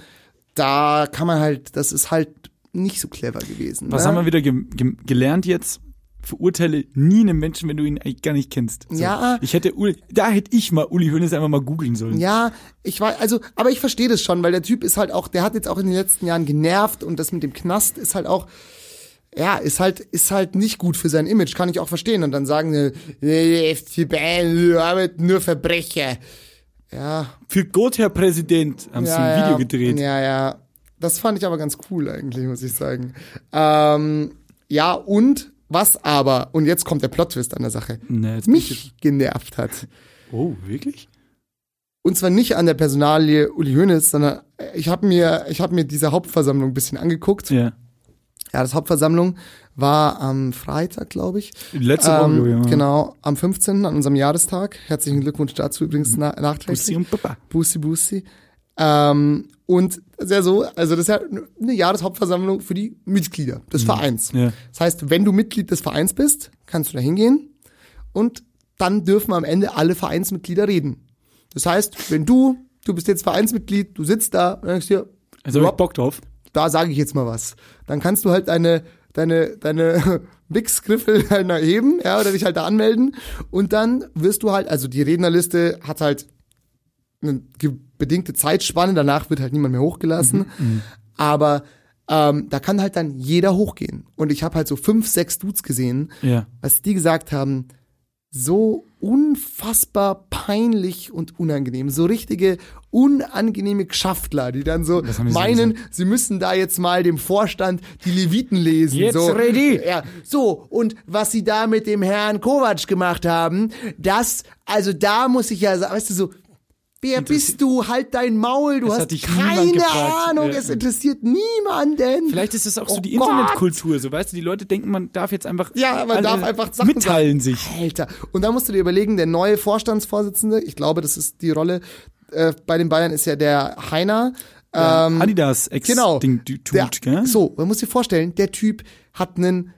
da kann man halt, das ist halt nicht so clever gewesen. Was ne? haben wir wieder ge ge gelernt jetzt? Verurteile nie einen Menschen, wenn du ihn eigentlich gar nicht kennst. So. Ja. Ich hätte Uli, da hätte ich mal Uli Hoeneß einfach mal googeln sollen. Ja, ich weiß, also, aber ich verstehe das schon, weil der Typ ist halt auch, der hat jetzt auch in den letzten Jahren genervt und das mit dem Knast ist halt auch, ja, ist halt, ist halt nicht gut für sein Image, kann ich auch verstehen. Und dann sagen sie, nur Verbrecher. Ja, Für Gott, Herr Präsident, haben sie ja, ein Video ja, gedreht. Ja, ja. Das fand ich aber ganz cool eigentlich, muss ich sagen. Ähm, ja, und was aber, und jetzt kommt der Plot-Twist an der Sache, ich mich genervt hat. Oh, wirklich? Und zwar nicht an der Personalie Uli Hoeneß, sondern ich habe mir, ich habe mir diese Hauptversammlung ein bisschen angeguckt. Ja. Ja, das Hauptversammlung war am Freitag, glaube ich. Letzte Woche, Ähm, ja. Genau, am 15. an unserem Jahrestag. Herzlichen Glückwunsch dazu übrigens na nachträglich. Bussi und Papa. Busi Busi. Ähm, und das ist ja so, also das ist ja eine Jahreshauptversammlung für die Mitglieder des Vereins. Ja. Das heißt, wenn du Mitglied des Vereins bist, kannst du da hingehen und dann dürfen am Ende alle Vereinsmitglieder reden. Das heißt, wenn du, du bist jetzt Vereinsmitglied, du sitzt da und denkst dir, Also hab ich Bock drauf. Da sage ich jetzt mal was. Dann kannst du halt deine, deine, deine Wix-Griffel halt erheben, ja, oder dich halt da anmelden. Und dann wirst du halt, also die Rednerliste hat halt eine bedingte Zeitspanne, danach wird halt niemand mehr hochgelassen. Aber ähm, da kann halt dann jeder hochgehen. Und ich habe halt so fünf, sechs Dudes gesehen, Ja. was die gesagt haben, so unfassbar peinlich und unangenehm. So richtige unangenehme Geschaftler, die dann so meinen, sie müssen da jetzt mal dem Vorstand die Leviten lesen. Jetzt so, ready. Ja, so, und was sie da mit dem Herrn Kovac gemacht haben, das, also da muss ich ja sagen, weißt du, so, wer bist du? Halt dein Maul, du Es hast keine. Ahnung, Ja. es interessiert niemanden. Vielleicht ist es auch so Oh die Gott. Internetkultur, so weißt du, die Leute denken, man darf jetzt einfach Ja, man darf einfach Sachen mitteilen sich. Alter. Und da musst du dir überlegen, der neue Vorstandsvorsitzende, ich glaube, das ist die Rolle äh, bei den Bayern, ist ja der Heiner. Ähm, Adidas ex Genau. Ding, Der, gell? so, man muss sich vorstellen, der Typ hat einen,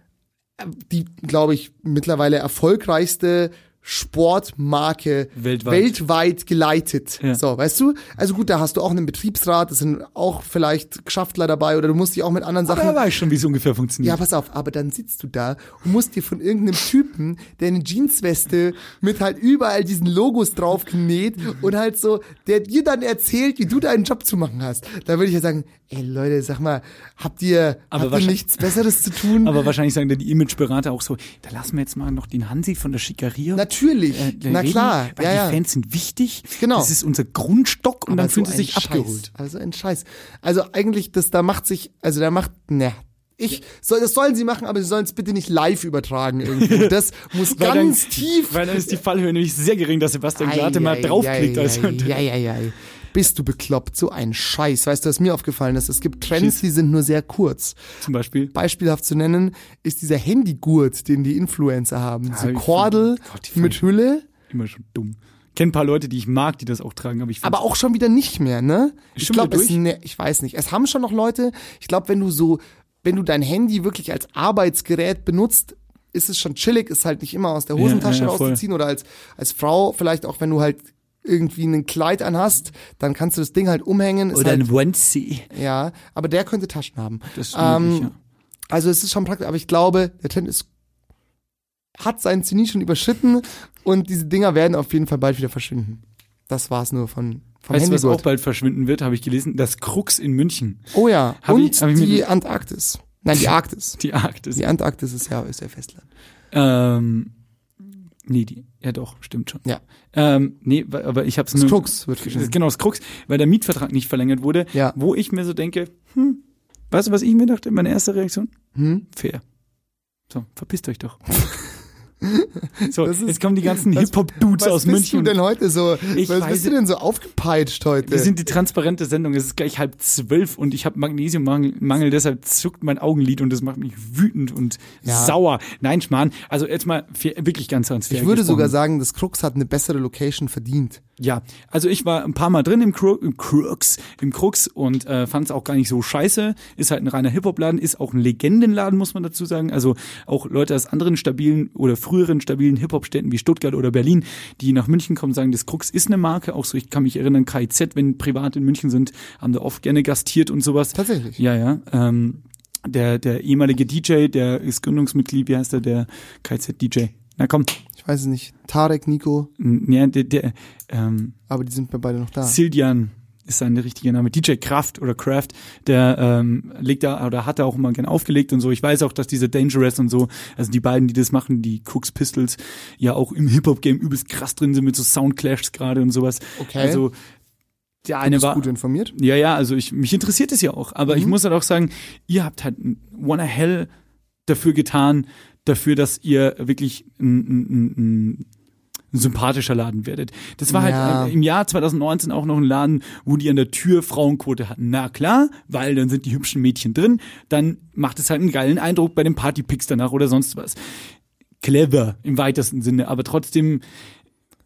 äh, die, glaube ich, mittlerweile erfolgreichste Sportmarke Weltweit. weltweit geleitet. Ja. So, weißt du? Also gut, da hast du auch einen Betriebsrat, das sind auch vielleicht Geschäftler dabei oder du musst dich auch mit anderen Aber Sachen er weiß schon, wie es ungefähr ja, funktioniert. pass auf, aber dann sitzt du da und musst dir von irgendeinem Typen, der eine Jeansweste mit halt überall diesen Logos drauf genäht und halt so, der dir dann erzählt, wie du deinen Job zu machen hast. Da würde ich ja sagen, ey Leute, sag mal, habt ihr, Aber habt ihr nichts Besseres zu tun? Aber wahrscheinlich sagen da die Imageberater auch so, da lassen wir jetzt mal noch den Hansi von der Schickeria. Natürlich, äh, na reden, klar, Weil ja, die ja. Fans sind wichtig. Genau. Das ist unser Grundstock und Aber dann fühlen so sie sich Scheiß, abgeholt. Also ein Scheiß. Also eigentlich, das da macht sich, also da macht, ne. Ich, soll, das sollen sie machen, aber sie sollen es bitte nicht live übertragen irgendwie. Das muss ganz dann, tief Weil dann ist die Fallhöhe nämlich sehr gering, dass Sebastian Glate mal draufklickt. Also, Ja, ja, ja. Bist du bekloppt? So ein Scheiß. Weißt du, was mir aufgefallen ist? Es gibt Trends, die sind nur sehr kurz. Zum Beispiel. Beispielhaft zu nennen ist dieser Handygurt, den die Influencer haben. Diese ich Kordel Gott, mit Hülle. Immer schon dumm. Kenn ein paar Leute, die ich mag, die das auch tragen, aber ich Aber auch schon wieder nicht mehr, ne? Ich glaube, ne, ich weiß nicht. Es haben schon noch Leute, ich glaube, wenn du so, wenn du dein Handy wirklich als Arbeitsgerät benutzt, ist es schon chillig, ist halt nicht immer aus der Hosentasche ja, ja, rauszuziehen oder als, als Frau, vielleicht auch wenn du halt irgendwie ein Kleid anhast, dann kannst du das Ding halt umhängen. Oder halt, ein Onesie. ja, aber der könnte Taschen haben. Das ist Ähm, möglich, ja. Also es ist schon praktisch, aber ich glaube, der Trend ist, hat seinen Zenit schon überschritten und diese Dinger werden auf jeden Fall bald wieder verschwinden. Das war's nur von, vom Weißt du, was auch bald verschwinden wird, habe ich gelesen? Das Krux in München. Oh ja, Hab und ich- hab ich die Antarktis. Nein, die Arktis. Die Arktis. Die Antarktis ist ja, ist ja Festland. Ähm, nee, die, ja doch, stimmt schon. Ja. Ähm, nee, aber ich habe es nur. Krux wird geschrieben. Genau, das Krux, weil der Mietvertrag nicht verlängert wurde, Ja. wo ich mir so denke, hm, weißt du, was ich mir dachte? Meine erste Reaktion? Hm? Fair. So, verpisst euch doch. so, ist- jetzt kommen die ganzen was- Hip-Hop-Dudes Was aus bist München. du denn heute so, Ich was weiß bist du denn so aufgepeitscht heute? Wir sind die transparente Sendung. Es ist gleich halb zwölf und ich habe Magnesiummangel, Mangel, deshalb zuckt mein Augenlid und das macht mich wütend und Ja. sauer. Nein, Schmarrn. Also jetzt mal wirklich ganz, ganz ich würde gesprochen. sogar sagen, das Krux hat eine bessere Location verdient. Ja, also ich war ein paar Mal drin im, Cru im Crux, im Crux und äh, fand es auch gar nicht so scheiße. Ist halt ein reiner Hip-Hop-Laden, ist auch ein Legendenladen, muss man dazu sagen. Also auch Leute aus anderen stabilen oder früheren stabilen Hip-Hop-Städten wie Stuttgart oder Berlin, die nach München kommen, sagen, das Crux ist eine Marke. Auch so, ich kann mich erinnern, KIZ, wenn privat in München sind, haben da oft gerne gastiert und sowas. Tatsächlich. Ja, ja. Ähm, der, der ehemalige DJ, der ist Gründungsmitglied, wie heißt der, der KIZ-DJ? Na komm, Ich weiß es nicht. Tarek, Nico, ja, der, der ähm, aber die sind mir beide noch da. Sildian ist sein richtiger Name. DJ Kraft oder Kraft, der ähm, legt da oder hat da auch immer gern aufgelegt und so. Ich weiß auch, dass diese Dangerous und so, also die beiden, die das machen, die Crooks Pistols, ja auch im Hip-Hop-Game übelst krass drin sind mit so Soundclashs gerade und sowas. Okay. Also der Du eine bist war. gut informiert. Ja, ja, also ich, mich interessiert es ja auch. Aber ich Mhm. muss halt auch sagen, ihr habt halt Wanna Hell dafür getan, dafür, dass ihr wirklich ein, ein, ein, sympathischer Laden werdet. Das war Ja. halt im Jahr 2019 auch noch ein Laden, wo die an der Tür Frauenquote hatten. Na klar, weil dann sind die hübschen Mädchen drin, dann macht es halt einen geilen Eindruck bei den Partypics danach oder sonst was. Clever im weitesten Sinne, aber trotzdem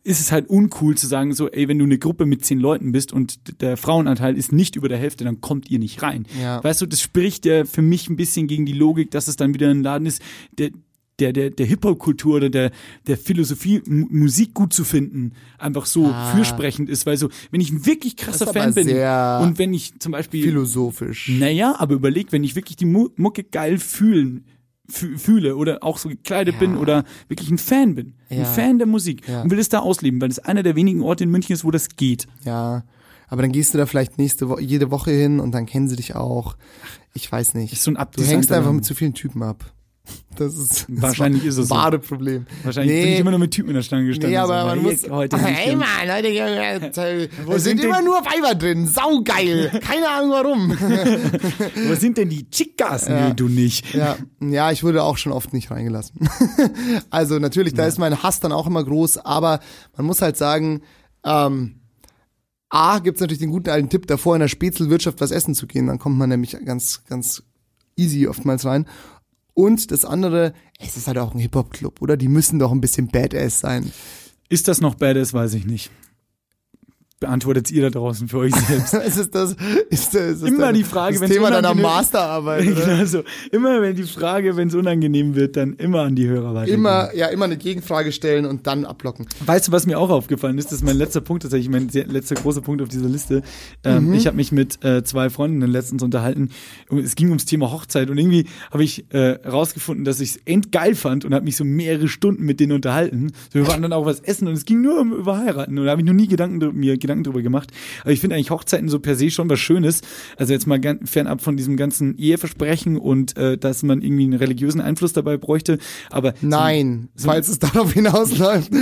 ist es halt uncool zu sagen, so, ey, wenn du eine Gruppe mit zehn Leuten bist und der Frauenanteil ist nicht über der Hälfte, dann kommt ihr nicht rein. Ja. Weißt du, das spricht ja für mich ein bisschen gegen die Logik, dass es dann wieder ein Laden ist, der der, der, der Hip-Hop-Kultur oder der, der Philosophie, M Musik gut zu finden, einfach so Ah. fürsprechend ist. Weil so, wenn ich ein wirklich krasser Fan bin und wenn ich zum Beispiel Philosophisch. naja, aber überleg, wenn ich wirklich die Mu Mucke geil fühlen, fü fühle oder auch so gekleidet Ja. bin oder wirklich ein Fan bin, Ja. ein Fan der Musik Ja. und will es da ausleben, weil es einer der wenigen Orte in München ist, wo das geht. Ja. Aber dann gehst du da vielleicht nächste Woche, jede Woche hin und dann kennen sie dich auch. Ich weiß nicht. Ist so ein du abdesignter hängst einfach mit zu vielen Typen ab. Das ist das Wahrscheinlich ist es so. wahre Problem. Wahrscheinlich nee, bin ich immer nur mit Typen in der Stange gestanden. Nee, aber so, man hey, muss. heute hey nicht, Mann, Leute, äh, sind sind immer nur Weiber drin. Saugeil. Keine Ahnung warum. Wo sind denn die Chicas? Nee, du nicht. ja, ja, ich wurde auch schon oft nicht reingelassen. also natürlich, da ist mein Hass dann auch immer groß, aber man muss halt sagen, ähm, A, gibt's natürlich den guten alten Tipp, davor in der Spätzelwirtschaft was essen zu gehen, dann kommt man nämlich ganz, ganz easy oftmals rein. Und das andere, es ist halt auch ein Hip-Hop-Club, oder? Die müssen doch ein bisschen Badass sein. Ist das noch badass, weiß ich nicht. Beantwortet ihr da draußen für euch selbst. ist es das, ist das, ist das Immer dein- die Frage, das wenn's Thema deiner Masterarbeit. Oder? genau so. Immer wenn die Frage, wenn es unangenehm wird, dann immer an die Hörer weiter. Immer, ja, immer eine Gegenfrage stellen und dann ablocken. Weißt du, was mir auch aufgefallen ist? Das ist mein letzter Punkt, tatsächlich mein letzter großer Punkt auf dieser Liste. Ähm, Ich habe mich mit äh, zwei Freundinnen letztens unterhalten. Und Es ging ums Thema Hochzeit und irgendwie habe ich äh, rausgefunden, dass ich es endgeil fand und habe mich so mehrere Stunden mit denen unterhalten. So, wir waren dann auch was essen und es ging nur um über heiraten und da habe ich noch nie Gedanken, mir Gedanken drüber gemacht. Aber ich finde eigentlich Hochzeiten so per se schon was Schönes. Also jetzt mal fernab von diesem ganzen Eheversprechen und äh, dass man irgendwie einen religiösen Einfluss dabei bräuchte. Aber so- Nein, falls es darauf hinausläuft.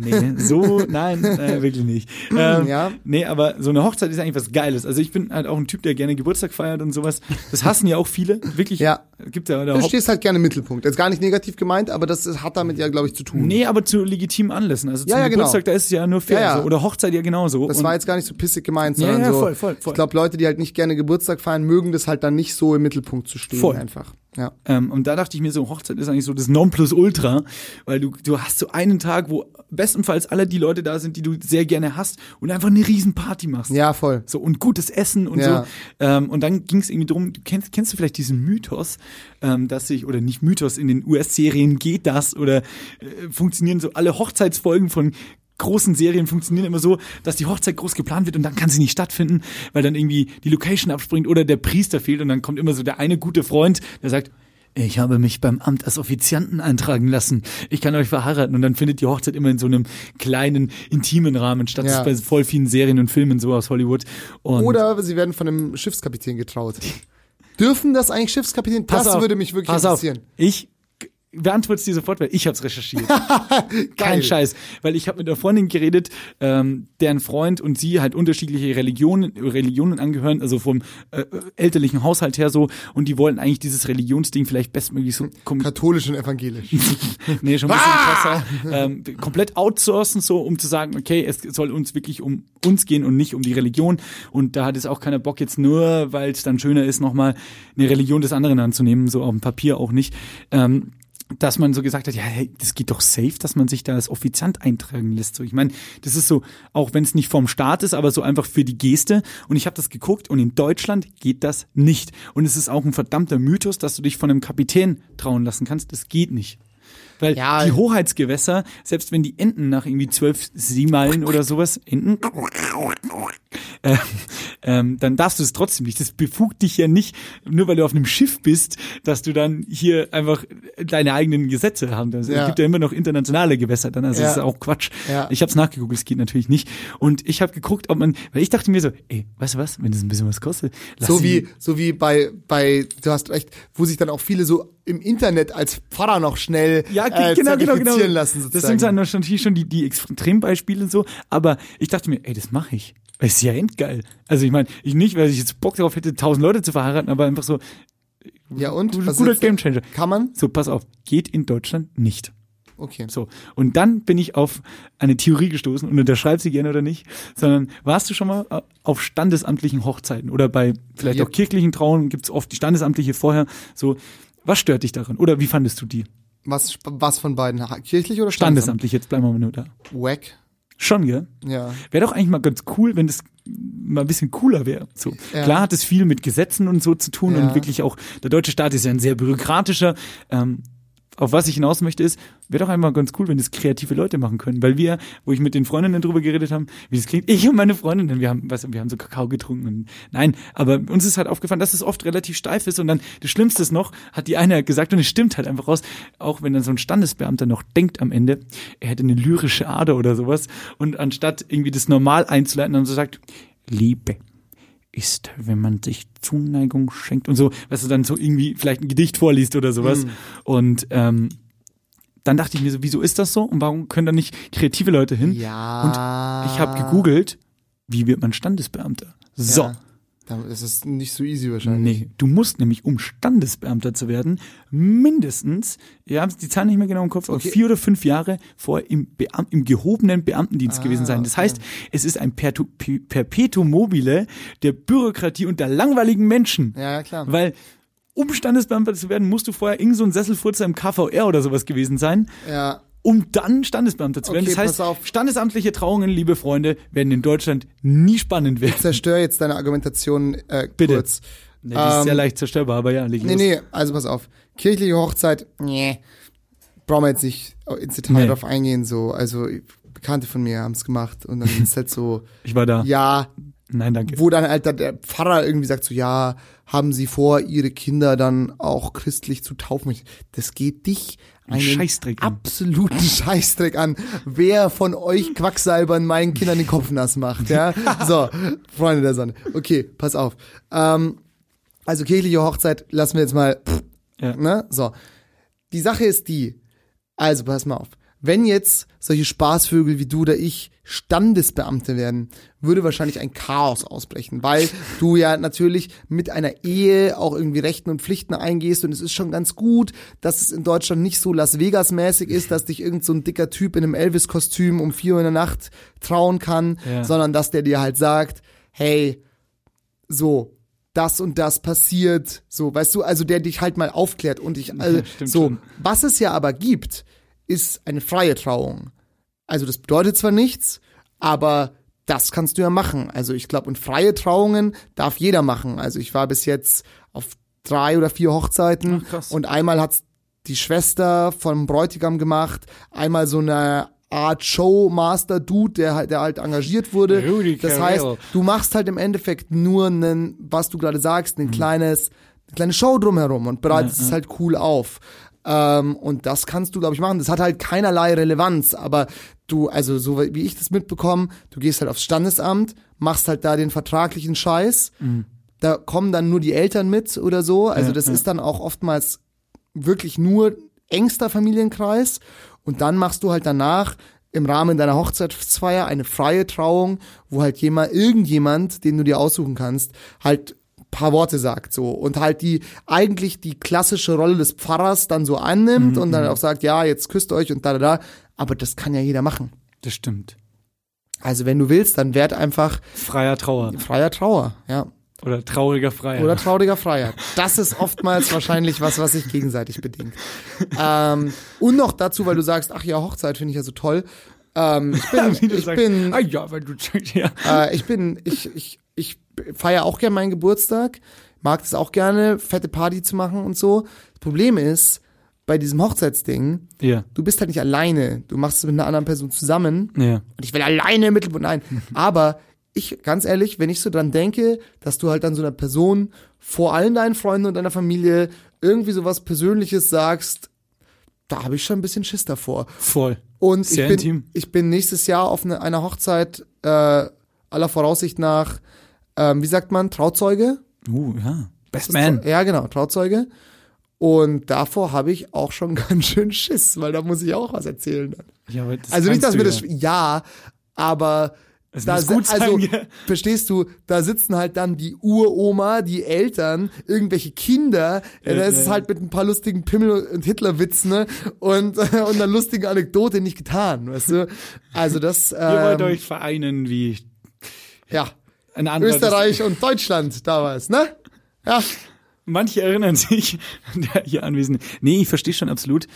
Nee, so, nein, äh, wirklich nicht. Ähm, Ja. Nee, aber so eine Hochzeit ist eigentlich was Geiles. Also ich bin halt auch ein Typ, der gerne Geburtstag feiert und sowas. Das hassen ja auch viele. Wirklich. Ja. Gibt ja, Du stehst halt gerne im Mittelpunkt. Jetzt gar nicht negativ gemeint, aber das hat damit ja, glaube ich, zu tun. Nee, aber zu legitimen Anlässen. Also zum Ja, ja, genau. Geburtstag, da ist es ja nur fair. Ja, ja. So. Oder Hochzeit ja genauso. Das Und- war jetzt gar nicht so pissig gemeint, Ja, sondern ja, so. voll, voll, voll. Ich glaube, Leute, die halt nicht gerne Geburtstag feiern, mögen das halt dann nicht so im Mittelpunkt zu stehen Voll. einfach. Ja. Ähm, und da dachte ich mir so, Hochzeit ist eigentlich so das Nonplusultra, weil du, du hast so einen Tag, wo bestenfalls alle die Leute da sind, die du sehr gerne hast und einfach eine riesen Party machst. Ja, voll. So und gutes Essen und Ja. so. Ähm, und dann ging es irgendwie drum, du kennst, kennst du vielleicht diesen Mythos, ähm, dass sich, oder nicht Mythos, in den US-Serien geht das oder äh, funktionieren so alle Hochzeitsfolgen von großen Serien funktionieren immer so, dass die Hochzeit groß geplant wird und dann kann sie nicht stattfinden, weil dann irgendwie die Location abspringt oder der Priester fehlt und dann kommt immer so der eine gute Freund, der sagt, ich habe mich beim Amt als Offizianten eintragen lassen. Ich kann euch verheiraten. Und dann findet die Hochzeit immer in so einem kleinen, intimen Rahmen statt. Das Ja. ist bei voll vielen Serien und Filmen so aus Hollywood. Und Oder sie werden von einem Schiffskapitän getraut. Dürfen das eigentlich Schiffskapitän? Pass das auf, würde mich wirklich pass interessieren. Auf. Ich beantworte dir sofort, weil ich habe es recherchiert. Kein. Scheiß, weil ich habe mit einer Freundin geredet, ähm, deren Freund und sie halt unterschiedliche Religionen, Religionen angehören, also vom äh, elterlichen Haushalt her so, und die wollen eigentlich dieses Religionsding vielleicht bestmöglich so Katholisch und evangelisch. nee, schon ein bisschen krasser, ähm, komplett outsourcen, so um zu sagen, okay, es soll uns wirklich um uns gehen und nicht um die Religion. Und da hat es auch keiner Bock jetzt nur, weil es dann schöner ist, nochmal eine Religion des anderen anzunehmen, so auf dem Papier auch nicht. Ähm, dass man so gesagt hat, ja, hey, das geht doch safe, dass man sich da als Offiziant eintragen lässt. So, ich meine, das ist so, auch wenn es nicht vom Staat ist, aber so einfach für die Geste. Und ich habe das geguckt und in Deutschland geht das nicht. Und es ist auch ein verdammter Mythos, dass du dich von einem Kapitän trauen lassen kannst. Das geht nicht. Weil Ja. die Hoheitsgewässer, selbst wenn die Enten nach irgendwie zwölf Seemeilen oder sowas, Enten, äh, ähm, dann darfst du es trotzdem nicht. Das befugt dich ja nicht, nur weil du auf einem Schiff bist, dass du dann hier einfach deine eigenen Gesetze haben. Also, Ja. Es gibt ja immer noch internationale Gewässer dann, also Ja. das ist auch Quatsch. Ja. Ich habe es nachgegoogelt, es geht natürlich nicht. Und ich habe geguckt, ob man, weil ich dachte mir so, ey, weißt du was, wenn das ein bisschen was kostet, lass So wie, so wie bei, bei, du hast recht, wo sich dann auch viele so im Internet als Pfarrer noch schnell Ja, äh, genau, genau, genau. lassen. Das Sozusagen. sind dann natürlich schon die, die Extrembeispiele so, aber ich dachte mir, ey, das mache ich. Das ist ja endgeil. Also ich meine, ich nicht, weil ich jetzt Bock darauf hätte, tausend Leute zu verheiraten, aber einfach so, ja, und? Was guter Gamechanger. Kann man? So, pass auf, geht in Deutschland nicht. Okay. So. Und dann bin ich auf eine Theorie gestoßen und unterschreib sie gerne oder nicht, sondern warst du schon mal äh, auf standesamtlichen Hochzeiten oder bei vielleicht Ja. auch kirchlichen Trauungen gibt's oft die standesamtliche vorher, so, was stört dich daran? Oder wie fandest du die? Was, was von beiden? Kirchlich oder Standesamtlich, jetzt bleiben wir mal nur da. Wack. Schon, gell? Ja. Wäre doch eigentlich mal ganz cool, wenn das mal ein bisschen cooler wäre. So. Ja. Klar hat es viel mit Gesetzen und so zu tun Ja. und wirklich auch, der deutsche Staat ist ja ein sehr bürokratischer. Ähm, auf was ich hinaus möchte ist, wäre doch einmal ganz cool, wenn das kreative Leute machen können. Weil wir, wo ich mit den Freundinnen drüber geredet haben, wie das klingt, ich und meine Freundinnen, wir haben, du, wir haben so Kakao getrunken. Und, nein, aber uns ist halt aufgefallen, dass es oft relativ steif ist und dann das Schlimmste ist noch, hat die eine gesagt und es stimmt halt einfach raus, auch wenn dann so ein Standesbeamter noch denkt am Ende, er hätte eine lyrische Ader oder sowas und anstatt irgendwie das normal einzuleiten, dann so sagt, Liebe ist, wenn man sich Zuneigung schenkt und so, weißt du, dann so irgendwie vielleicht ein Gedicht vorliest oder sowas. Und ähm, dann dachte ich mir so, wieso ist das so und warum können da nicht kreative Leute hin? Ja. Und ich habe gegoogelt, wie wird man Standesbeamter? So. Ja. Da ist nicht so easy wahrscheinlich. Nee, du musst nämlich, um Standesbeamter zu werden, mindestens, ihr habt die Zahl nicht mehr genau im Kopf, aber Okay. vier oder fünf Jahre vor im, Beam im gehobenen Beamtendienst Ah, gewesen sein. Das okay. heißt, es ist ein Pertu P- Perpetuum mobile der Bürokratie und der langweiligen Menschen. Ja, ja, klar. Weil, um Standesbeamter zu werden, musst du vorher irgend so ein Sesselfurzer im KVR oder sowas gewesen sein. Ja. Um dann Standesbeamter zu werden. Okay, das heißt, standesamtliche Trauungen, liebe Freunde, werden in Deutschland nie spannend werden. Zerstör jetzt deine Argumentation äh, Bitte. kurz. Nee, die ist Ähm, sehr leicht zerstörbar, aber ja, leg Nee, los. nee, also pass auf. Kirchliche Hochzeit, nee. Brauchen wir jetzt nicht ins Detail Nee. drauf eingehen, so. Also, Bekannte von mir haben es gemacht und dann ist halt so, Ich war da. ja, Nein, danke. wo dann halt der Pfarrer irgendwie sagt so, ja, haben sie vor, ihre Kinder dann auch christlich zu taufen? Das geht dich einen Scheißdreck an. absoluten Scheißdreck an. Wer von euch Quacksalbern meinen Kindern den Kopf nass macht, ja? So, Freunde der Sonne. Okay, pass auf. Ähm, also kirchliche Hochzeit lassen wir jetzt mal, pff, Ja. ne? So. Die Sache ist die, also pass mal auf. Wenn jetzt solche Spaßvögel wie du oder ich Standesbeamte werden, würde wahrscheinlich ein Chaos ausbrechen, weil du ja natürlich mit einer Ehe auch irgendwie Rechten und Pflichten eingehst und es ist schon ganz gut, dass es in Deutschland nicht so Las Vegas mäßig ist, dass dich irgend so ein dicker Typ in einem Elvis-Kostüm um vier Uhr in der Nacht trauen kann, Ja. sondern dass der dir halt sagt, hey, so, das und das passiert, so, weißt du, also der dich halt mal aufklärt und ich, also, stimmt so, schon. was es ja aber gibt, ist eine freie Trauung. Also das bedeutet zwar nichts, aber das kannst du ja machen. Also ich glaube, und freie Trauungen darf jeder machen. Also ich war bis jetzt auf drei oder vier Hochzeiten Ach, und einmal hat's die Schwester vom Bräutigam gemacht, einmal so eine Art Showmaster-Dude, der halt, der halt engagiert wurde. Rudi das heißt, du machst halt im Endeffekt nur einen, was du gerade sagst, ein kleines, eine kleine Show drumherum und bereitest es halt cool auf. Ähm, und das kannst du, glaube ich, machen. Das hat halt keinerlei Relevanz, aber du, also so wie ich das mitbekomme, du gehst halt aufs Standesamt, machst halt da den vertraglichen Scheiß. Da kommen dann nur die Eltern mit oder so. Also Ja, das ja. ist dann auch oftmals wirklich nur engster Familienkreis. Und dann machst du halt danach im Rahmen deiner Hochzeitsfeier eine freie Trauung, wo halt jemand, irgendjemand, den du dir aussuchen kannst, halt paar Worte sagt so und halt die eigentlich die klassische Rolle des Pfarrers dann so annimmt und dann auch sagt, ja, jetzt küsst euch und da da da, aber das kann ja jeder machen. Das stimmt. Also wenn du willst, dann werd einfach Freier Trauer. freier Trauer, ja. Oder trauriger Freier. Oder trauriger Freier. Das ist oftmals wahrscheinlich was, was sich gegenseitig bedingt. Ähm, und noch dazu, weil du sagst, ach ja, Hochzeit finde ich ja so toll. Ähm, ich bin, ich sagst, bin, ah ja, weil du ja. äh, ich bin, ich, ich, ich feiere auch gern meinen Geburtstag, mag es auch gerne, fette Party zu machen und so. Das Problem ist, bei diesem Hochzeitsding, Ja. du bist halt nicht alleine. Du machst es mit einer anderen Person zusammen. Ja. Und ich will alleine im Mittelpunkt. Nein. Aber ich, ganz ehrlich, wenn ich so dran denke, dass du halt dann so einer Person vor allen deinen Freunden und deiner Familie irgendwie sowas Persönliches sagst, da habe ich schon ein bisschen Schiss davor. Voll. Und Sehr ich bin, intim. ich bin nächstes Jahr auf eine, einer Hochzeit, äh, aller Voraussicht nach, ähm, wie sagt man, Trauzeuge? Uh, ja. Best Man. Ja, genau, Trauzeuge. Und davor habe ich auch schon ganz schön Schiss, weil da muss ich auch was erzählen. Ja, aber das Also nicht, dass mir das, ja, aber Es da gut sein, also, ja. verstehst du, da sitzen halt dann die Uroma, die Eltern, irgendwelche Kinder, ja, da ist es halt mit ein paar lustigen Pimmel- und Hitlerwitzen ne? und, und einer lustigen Anekdote nicht getan, weißt du? Also das, Ihr wollt ähm, euch vereinen wie ja, ein anderer. Österreich und Deutschland damals, ne? Ja, Manche erinnern sich, der hier anwesend. Nee, ich verstehe schon absolut.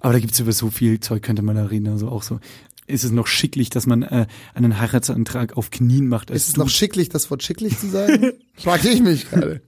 Aber da gibt's über so viel Zeug, könnte man da reden. Also auch so. Ist es noch schicklich, dass man äh, einen Heiratsantrag auf Knien macht? Als ist es du? noch schicklich, das Wort schicklich zu sagen? Frage ich mich gerade.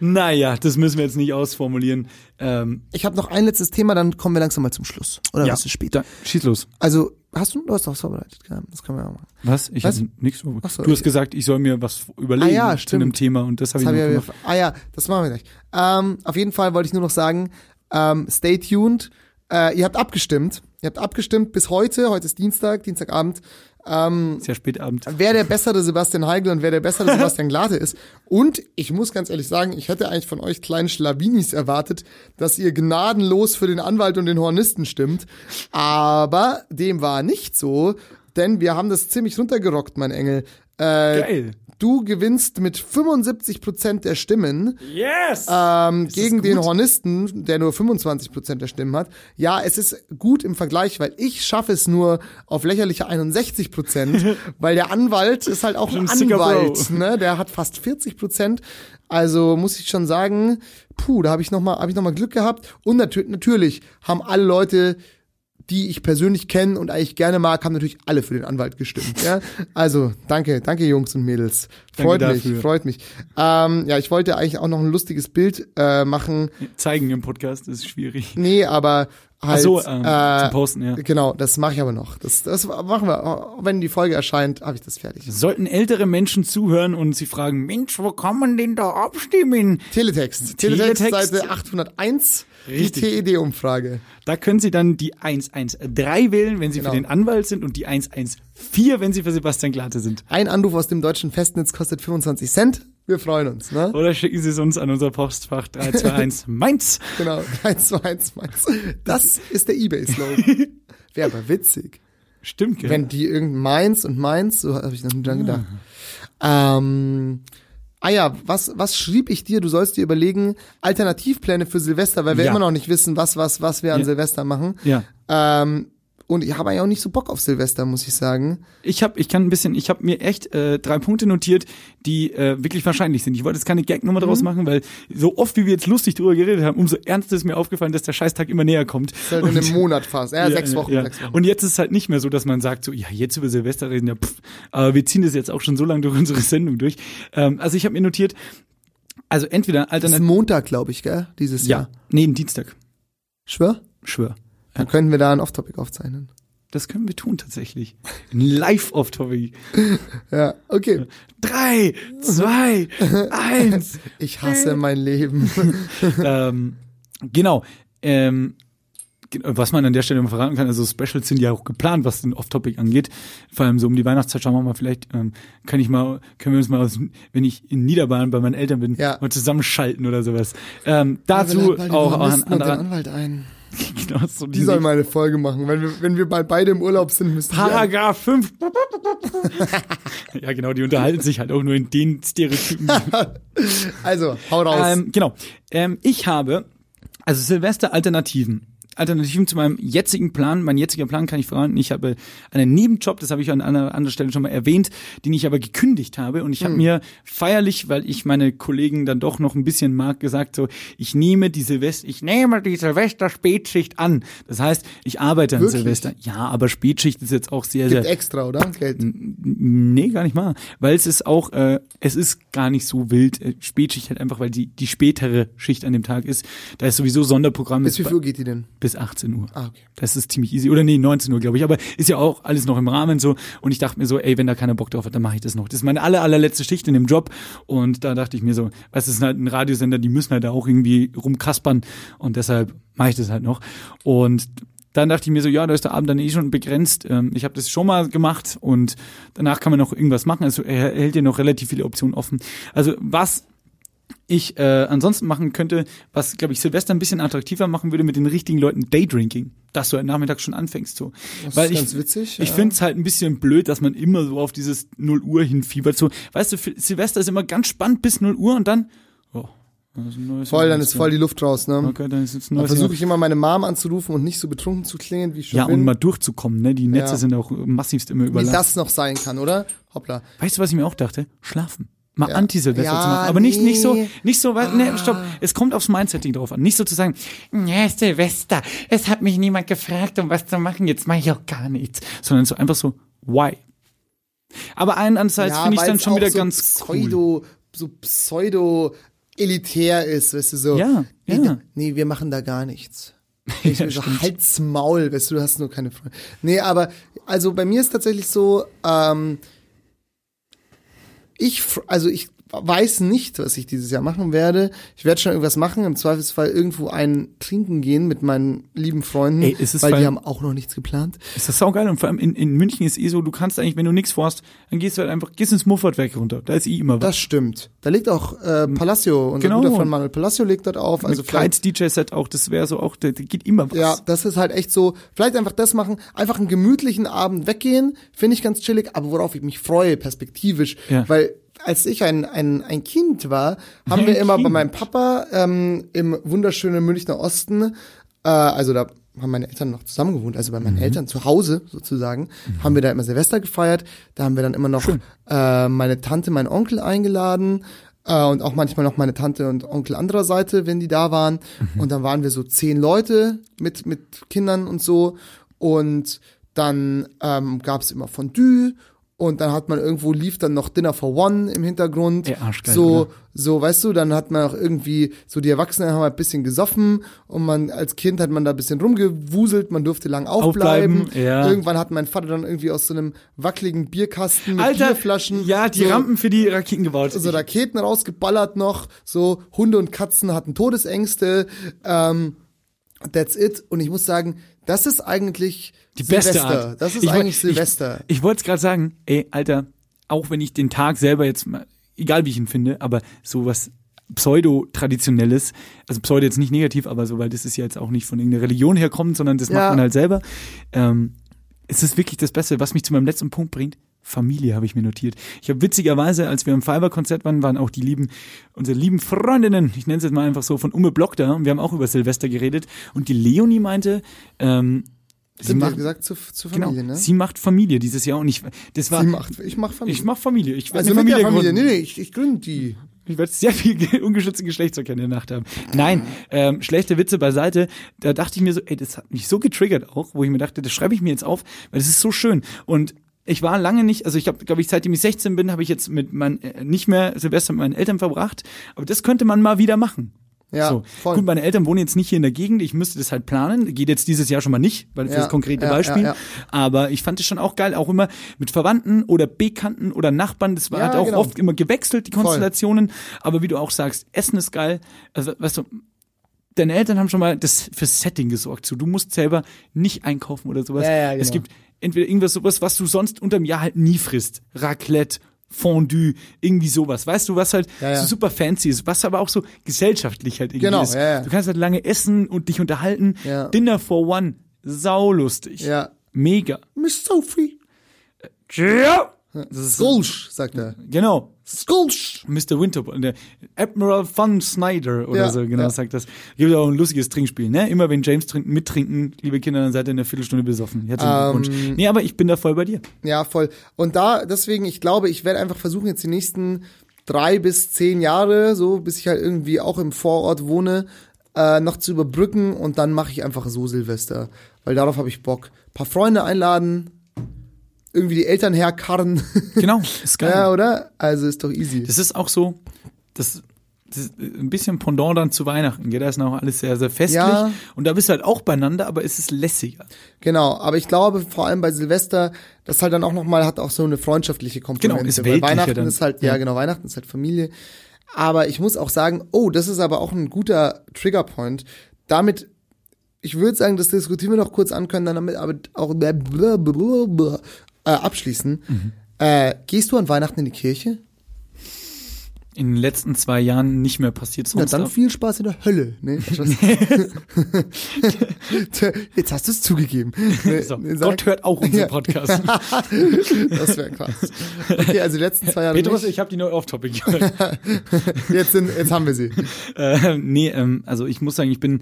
Naja, das müssen wir jetzt nicht ausformulieren. Ähm, Ich habe noch ein letztes Thema, dann kommen wir langsam mal zum Schluss. Oder ja, was ist später? Schieß los. Also, hast du, du hast doch was vorbereitet, das können wir auch machen. Was? Ich habe nichts. Ach so, du hast ich- gesagt, ich soll mir was überlegen Ah ja, zu einem Thema und das habe ich hab ja, gemacht. ah ja, das machen wir gleich. Ähm, auf jeden Fall wollte ich nur noch sagen, ähm, stay tuned. Äh, ihr habt abgestimmt. Ihr habt abgestimmt bis heute. Heute ist Dienstag, Dienstagabend. Ähm, Sehr spät Abend. wer der bessere Sebastian Heigl und wer der bessere Sebastian Glate ist. Und ich muss ganz ehrlich sagen, ich hätte eigentlich von euch kleinen Schlawinis erwartet, dass ihr gnadenlos für den Anwalt und den Hornisten stimmt. Aber dem war nicht so, denn wir haben das ziemlich runtergerockt, mein Engel. Äh, Geil. Du gewinnst mit 75% der Stimmen Yes! ähm, gegen den Hornisten, der nur 25% der Stimmen hat. Ja, es ist gut im Vergleich, weil ich schaffe es nur auf lächerliche 61%, weil der Anwalt ist halt auch ein Anwalt, ne? Der hat fast 40%. Also muss ich schon sagen, puh, da habe ich noch mal, habe ich noch mal Glück gehabt. Und natür natürlich haben alle Leute die ich persönlich kenne und eigentlich gerne mag, haben natürlich alle für den Anwalt gestimmt. Ja? Also, danke, danke Jungs und Mädels. Freut Danke mich, dafür. freut mich. Ähm, ja, ich wollte eigentlich auch noch ein lustiges Bild äh, machen. Zeigen im Podcast ist schwierig. Nee, aber halt. Ach so, ähm, äh, zum Posten, ja. Genau, das mache ich aber noch. Das, das machen wir. Wenn die Folge erscheint, habe ich das fertig. Sollten ältere Menschen zuhören und sie fragen, Mensch, wo kann man denn da abstimmen? Teletext. Teletext, Teletext. Seite 801. Richtig. Die TED-Umfrage. Da können Sie dann die 113 wählen, wenn Sie Genau. für den Anwalt sind und die 114, wenn Sie für Sebastian Glatte sind. Ein Anruf aus dem deutschen Festnetz kostet 25 Cent. Wir freuen uns, ne? Oder schicken Sie es uns an unser Postfach 321 Mainz. Genau, 1 zu 1 meins. Das ist der Ebay-Slogan. Wäre aber witzig. Stimmt, gell? Wenn die irgendein Mainz und Mainz, so habe ich noch nie dran gedacht. Ähm, ah ja, was, was schrieb ich dir? Du sollst dir überlegen, Alternativpläne für Silvester, weil wir Ja. immer noch nicht wissen, was, was, was wir an Ja. Silvester machen. Ja. Ähm, und ich habe eigentlich auch nicht so Bock auf Silvester, muss ich sagen. Ich habe, ich kann ein bisschen, ich habe mir echt äh, drei Punkte notiert, die äh, wirklich wahrscheinlich sind. Ich wollte jetzt keine Gagnummer draus machen, weil so oft wie wir jetzt lustig drüber geredet haben, umso ernster ist mir aufgefallen, dass der Scheißtag immer näher kommt. Das ist halt in einem Monat fast. Ja, sechs Wochen, ja. sechs Wochen. Und jetzt ist es halt nicht mehr so, dass man sagt, so, ja, jetzt über Silvester reden, ja, pff, aber wir ziehen das jetzt auch schon so lange durch unsere Sendung durch. Ähm, also ich habe mir notiert, also entweder Das ist alternativ, Montag, glaube ich, gell? Dieses ja, Jahr. nee, ein Dienstag, Schwör? schwör. Dann könnten wir da ein Off-Topic aufzeichnen. Das können wir tun tatsächlich. Ein Live-Off-Topic. Ja, okay. Drei, zwei, eins. Ich hasse mein Leben. ähm, genau. Ähm, was man an der Stelle mal verraten kann, also Specials sind ja auch geplant, was den Off-Topic angeht. Vor allem so um die Weihnachtszeit schauen wir mal, vielleicht ähm, kann ich mal, können wir uns mal, aus, wenn ich in Niederbayern bei meinen Eltern bin, Ja. mal zusammenschalten oder sowas. Ähm, dazu die auch, an, den an, Anwalt ein. genau, so Die sollen mal eine Folge machen. Wenn wir, wenn wir bald beide im Urlaub sind, müssen die Paragraph 5. ja, genau, die unterhalten sich halt auch nur in den Stereotypen. Also, hau raus. Ähm, genau. Ähm, ich habe, also Silvester Alternativen. Alternativen zu meinem jetzigen Plan. Mein jetziger Plan kann ich verraten. Ich habe einen Nebenjob, das habe ich an einer anderen Stelle schon mal erwähnt, den ich aber gekündigt habe. Und ich habe mir feierlich, weil ich meine Kollegen dann doch noch ein bisschen mag, gesagt so, ich nehme die Silvester, ich nehme die Silvester Spätschicht an. Das heißt, ich arbeite an Wirklich? Silvester. Ja, aber Spätschicht ist jetzt auch sehr, sehr Gibt extra, oder? Geld. Nee, gar nicht mal. Weil es ist auch, äh, es ist gar nicht so wild. Äh, Spätschicht halt einfach, weil die, die spätere Schicht an dem Tag ist. Da ist sowieso Sonderprogramm. Bis wie viel Uhr geht die denn? Bis 18 Uhr. Ah, okay. Das ist ziemlich easy. Oder nee, 19 Uhr, glaube ich. Aber ist ja auch alles noch im Rahmen so. Und ich dachte mir so, ey, wenn da keiner Bock drauf hat, dann mache ich das noch. Das ist meine aller, allerletzte Schicht in dem Job. Und da dachte ich mir so, was ist halt ein Radiosender, die müssen halt da auch irgendwie rumkaspern. Und deshalb mache ich das halt noch. Und dann dachte ich mir so, ja, da ist der Abend dann eh schon begrenzt. Ähm, ich habe das schon mal gemacht und danach kann man noch irgendwas machen. Also er hält dir noch relativ viele Optionen offen. Also was ich äh, ansonsten machen könnte, was, glaube ich, Silvester ein bisschen attraktiver machen würde mit den richtigen Leuten, Daydrinking. Dass du halt nachmittags schon anfängst so. Das Weil ist ich, ganz witzig. ich ja. finde es halt ein bisschen blöd, dass man immer so auf dieses 0 Uhr hinfiebert. So, weißt du, Silvester ist immer ganz spannend bis 0 Uhr und dann, oh, Voll, dann ist voll die Luft raus, ne? Okay, dann ist jetzt neues versuche ich immer meine Mom anzurufen und nicht so betrunken zu klingen, wie ich schon Ja, bin. und mal durchzukommen, ne? Die Netze Ja. sind auch massivst immer wie überlastet. das noch sein kann, oder? Hoppla. Weißt du, was ich mir auch dachte? Schlafen. Mal Ja. Anti-Silvester Ja, zu machen. Aber nicht, nicht so, nee. nicht so, weil, nee, stopp. Es kommt aufs Mindsetting drauf an. Nicht so zu sagen, ja, Silvester, es hat mich niemand gefragt, um was zu machen, jetzt mache ich auch gar nichts. Sondern so einfach so, why? Aber einerseits finde ich dann schon wieder so ganz cool. Pseudo, so pseudo elitär ist, weißt du, so. Ja, nee, ja. nee, wir machen da gar nichts. Ich bin so Hals Maul, weißt du, du hast nur keine Freunde. Nee, aber also bei mir ist tatsächlich so, ähm, ich, also ich weiß nicht, was ich dieses Jahr machen werde. Ich werde schon irgendwas machen, im Zweifelsfall irgendwo ein trinken gehen mit meinen lieben Freunden, Ey, es ist weil vor die haben auch noch nichts geplant. Ist das saugeil und vor allem in, in München ist eh so, du kannst eigentlich, wenn du nichts vorhast, dann gehst du halt einfach, gehst ins Muffertwerk runter. Da ist eh immer was. Das stimmt. Da liegt auch äh, Palacio, unser Genau. guter Freund Manuel Palacio legt dort auf. Also Kreuz DJ-Set auch, das wäre so auch, da, da geht immer was. ja, das ist halt echt so, vielleicht einfach das machen, einfach einen gemütlichen Abend weggehen, finde ich ganz chillig, aber worauf ich mich freue, perspektivisch, Ja. weil als ich ein, ein, ein Kind war, haben wir Ein immer bei Kind. meinem Papa ähm, im wunderschönen Münchner Osten, äh, also da haben meine Eltern noch zusammen gewohnt, also bei Mhm. meinen Eltern zu Hause sozusagen, haben wir da immer Silvester gefeiert. Da haben wir dann immer noch äh, meine Tante, meinen Onkel eingeladen äh, und auch manchmal noch meine Tante und Onkel anderer Seite, wenn die da waren. Mhm. Und dann waren wir so zehn Leute mit mit Kindern und so. und dann ähm, gab es immer Fondue und dann hat man irgendwo lief dann noch Dinner for One im Hintergrund. Ey, arschgeil, so, oder? so, weißt du, dann hat man auch irgendwie, so die Erwachsenen haben halt ein bisschen gesoffen und man, als Kind hat man da ein bisschen rumgewuselt, man durfte lang aufbleiben. Aufbleiben, ja. Irgendwann hat mein Vater dann irgendwie aus so einem wackeligen Bierkasten mit Alter, Bierflaschen. ja, die so, Rampen für die Raketen gebaut. so Raketen rausgeballert noch, so Hunde und Katzen hatten Todesängste, ähm, that's it. Und ich muss sagen, das ist eigentlich die beste Silvester. Art. Das ist Ich eigentlich Silvester. Ich, ich wollte es gerade sagen, ey, Alter, auch wenn ich den Tag selber jetzt mal, egal wie ich ihn finde, aber sowas Pseudo-Traditionelles, also Pseudo jetzt nicht negativ, aber so, weil das ist ja jetzt auch nicht von irgendeiner Religion herkommt, sondern das Ja. macht man halt selber. Ähm, es ist wirklich das Beste, was mich zu meinem letzten Punkt bringt. Familie habe ich mir notiert. Ich habe witzigerweise, als wir im Fiverr-Konzert waren, waren auch die lieben, unsere lieben Freundinnen, ich nenne es jetzt mal einfach so, von Umme Block da und wir haben auch über Silvester geredet und die Leonie meinte, ähm, sie Stimmt, macht, gesagt zu, zu genau, Familie, ne? sie macht Familie dieses Jahr und ich, das war, Sie macht, ich mach Familie. ich mach Familie, ich werde also eine Familie Familie. Nee, gründen. nee, ich, ich gründe die. Ich werde sehr viel ge- ungeschützten Geschlechtsverkehr in der Nacht haben. Nein, ähm, schlechte Witze beiseite. Da dachte ich mir so, ey, das hat mich so getriggert auch, wo ich mir dachte, das schreibe ich mir jetzt auf, weil das ist so schön. Und ich war lange nicht, also ich habe, glaube ich, seitdem ich 16 bin, habe ich jetzt mit mein, äh, nicht mehr Silvester mit meinen Eltern verbracht. Aber das könnte man mal wieder machen. Ja, so. voll. Gut, meine Eltern wohnen jetzt nicht hier in der Gegend, ich müsste das halt planen. Geht jetzt dieses Jahr schon mal nicht, weil für Ja, das konkrete ja, Beispiel. ja. Aber ich fand es schon auch geil, auch immer mit Verwandten oder Bekannten oder Nachbarn. Das war hat auch genau. oft immer gewechselt, die Voll. Konstellationen. Aber wie du auch sagst, Essen ist geil. Also, weißt du, deine Eltern haben schon mal das fürs Setting gesorgt. So, du musst selber nicht einkaufen oder sowas. Ja, ja, Es genau. gibt entweder irgendwas sowas, was du sonst unterm Jahr halt nie frisst. Raclette, Fondue, irgendwie sowas. Weißt du, was halt Ja, ja. so super fancy ist, was aber auch so gesellschaftlich halt irgendwie Genau, ist. ja, ja. Du kannst halt lange essen und dich unterhalten. Ja. Dinner for one, saulustig. Ja. Mega. Miss Sophie. Ja. Das ist Skulsch, sagt er. genau. Skulsch. Mr. Winterbourne, der Admiral Von Snyder oder Ja, so, genau, ja. sagt das. Gibt auch ein lustiges Trinkspiel, ne? Immer wenn James trinkt, mittrinken, liebe Kinder, dann seid ihr in einer Viertelstunde besoffen. Herzlichen Glückwunsch. Ähm, Nee, aber ich bin da voll bei dir. Ja, voll. Und da, deswegen, ich glaube, ich werde einfach versuchen, jetzt die nächsten drei bis zehn Jahre, so bis ich halt irgendwie auch im Vorort wohne, äh, noch zu überbrücken und dann mache ich einfach so Silvester. Weil darauf habe ich Bock. paar Freunde einladen, irgendwie die Eltern herkarren. Genau, ist geil. ja, oder? Also ist doch easy. Das ist auch so, das, das ist ein bisschen Pendant dann zu Weihnachten, gell? Da ist noch alles sehr, sehr festlich. Ja. Und da bist du halt auch beieinander, aber es ist lässiger. Genau, aber ich glaube vor allem bei Silvester, das halt dann auch nochmal hat auch so eine freundschaftliche Komponente. Genau, ist Weil Weihnachten dann. ist halt, ja. Ja. genau, Weihnachten ist halt Familie. Aber ich muss auch sagen, oh, das ist aber auch ein guter Triggerpoint. Damit, ich würde sagen, das diskutieren wir noch kurz an können, dann damit aber auch äh, abschließen. Mhm. Äh, gehst du an Weihnachten in die Kirche? In den letzten zwei Jahren nicht mehr passiert Na dann viel Spaß in der Hölle. Nee. Jetzt hast du es zugegeben. Nee, so, Gott hört auch unseren. Podcast. Das wäre krass. Okay, also die letzten zwei Jahre Petrus, nicht. ich habe die neue Off-Topic. Jetzt, sind, jetzt haben wir sie. äh, nee, ähm, also ich muss sagen, ich bin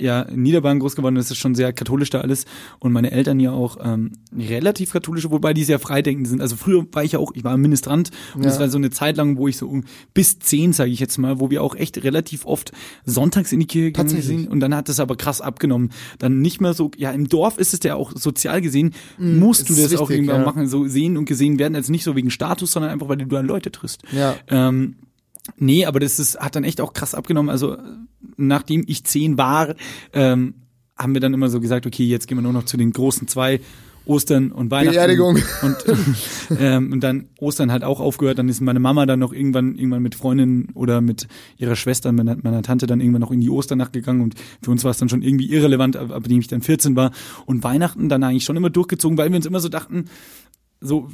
ja in Niederbayern groß geworden, das ist schon sehr katholisch da alles und meine Eltern ja auch ähm, relativ katholische, wobei die sehr freidenkend sind. Also früher war ich ja auch, ich war Ministrant und Ja. es war so eine Zeit lang, wo ich so bis zehn, sage ich jetzt mal, wo wir auch echt relativ oft sonntags in die Kirche gegangen sind und dann hat das aber krass abgenommen. Dann nicht mehr so, ja im Dorf ist es ja auch sozial gesehen, musst du Mm, das auch wichtig, irgendwann ja. machen, so sehen und gesehen werden, also nicht so wegen Status, sondern einfach, weil du dann Leute triffst. Ja. Ähm, nee, aber das ist, hat dann echt auch krass abgenommen. Also nachdem ich zehn war, ähm, haben wir dann immer so gesagt, okay, jetzt gehen wir nur noch zu den großen zwei. Ostern und Weihnachten. Beerdigung. Und, ähm, und dann Ostern halt auch aufgehört. Dann ist meine Mama dann noch irgendwann, irgendwann mit Freundinnen oder mit ihrer Schwester, meiner, meiner Tante dann irgendwann noch in die Osternacht gegangen. Und für uns war es dann schon irgendwie irrelevant, ab, ab dem ich dann 14 war. Und Weihnachten dann eigentlich schon immer durchgezogen, weil wir uns immer so dachten, so,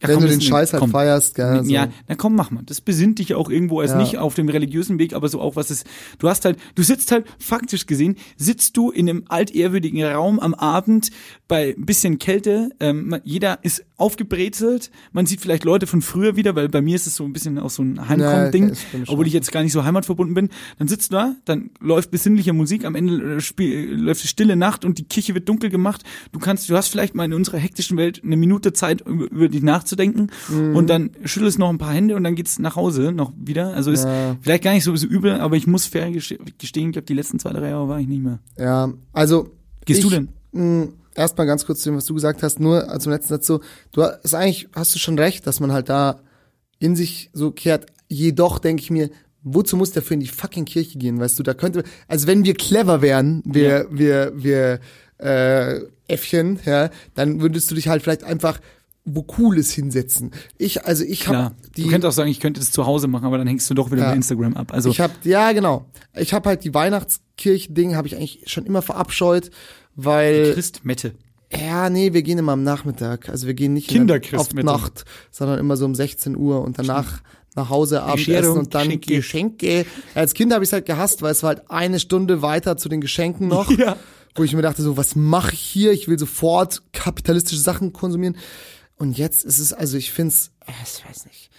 ja, Wenn komm, du den Scheiß halt komm, feierst, gell, so. ja, na komm, mach mal. Das besinnt dich auch irgendwo als Ja. nicht auf dem religiösen Weg, aber so auch was ist. Du hast halt, du sitzt halt faktisch gesehen, sitzt du in einem altehrwürdigen Raum am Abend bei ein bisschen Kälte. Ähm, jeder ist aufgebrezelt. Man sieht vielleicht Leute von früher wieder, weil bei mir ist es so ein bisschen auch so ein Ja, Heimkommen-Ding, schon. obwohl ich jetzt gar nicht so heimatverbunden bin. Dann sitzt du da, dann läuft besinnliche Musik, am Ende äh, spiel, äh, läuft die stille Nacht und die Kirche wird dunkel gemacht. Du kannst, du hast vielleicht mal in unserer hektischen Welt eine Minute Zeit, über, über dich nachzudenken Mhm. und dann schüttelst noch ein paar Hände und dann geht's nach Hause noch wieder. Also ist Ja. vielleicht gar nicht so, so übel, aber ich muss fair geste- gestehen, ich glaube, die letzten zwei, drei Jahre war ich nicht mehr. Ja, also. Gehst ich, du denn? mh, erstmal ganz kurz zu dem, was du gesagt hast, nur zum letzten Satz so, du hast eigentlich, hast du schon recht, dass man halt da in sich so kehrt. Jedoch denke ich mir, wozu muss der für in die fucking Kirche gehen, weißt du, da könnte, also wenn wir clever wären, wir, wir, wir, äh, Äffchen, ja, dann würdest du dich halt vielleicht einfach wo Cooles hinsetzen. Ich, also ich habe die. du könntest auch sagen, ich könnte das zu Hause machen, aber dann hängst du doch wieder Ja. bei Instagram ab. Also Ich habe ja genau. Ich habe halt die Weihnachtskirchen-Ding habe ich eigentlich schon immer verabscheut, weil Christmette. ja nee, wir gehen immer am Nachmittag. Also wir gehen nicht in der- auf. Nacht, sondern immer so um 16 Uhr und danach nach Hause Abendessen und dann Geschenke. Geschenke. Als Kind habe ich es halt gehasst, weil es war halt eine Stunde weiter zu den Geschenken noch. Ja. Wo ich mir dachte, so, was mache ich hier? Ich will sofort kapitalistische Sachen konsumieren. Und jetzt ist es, also ich find's, äh, ich weiß nicht.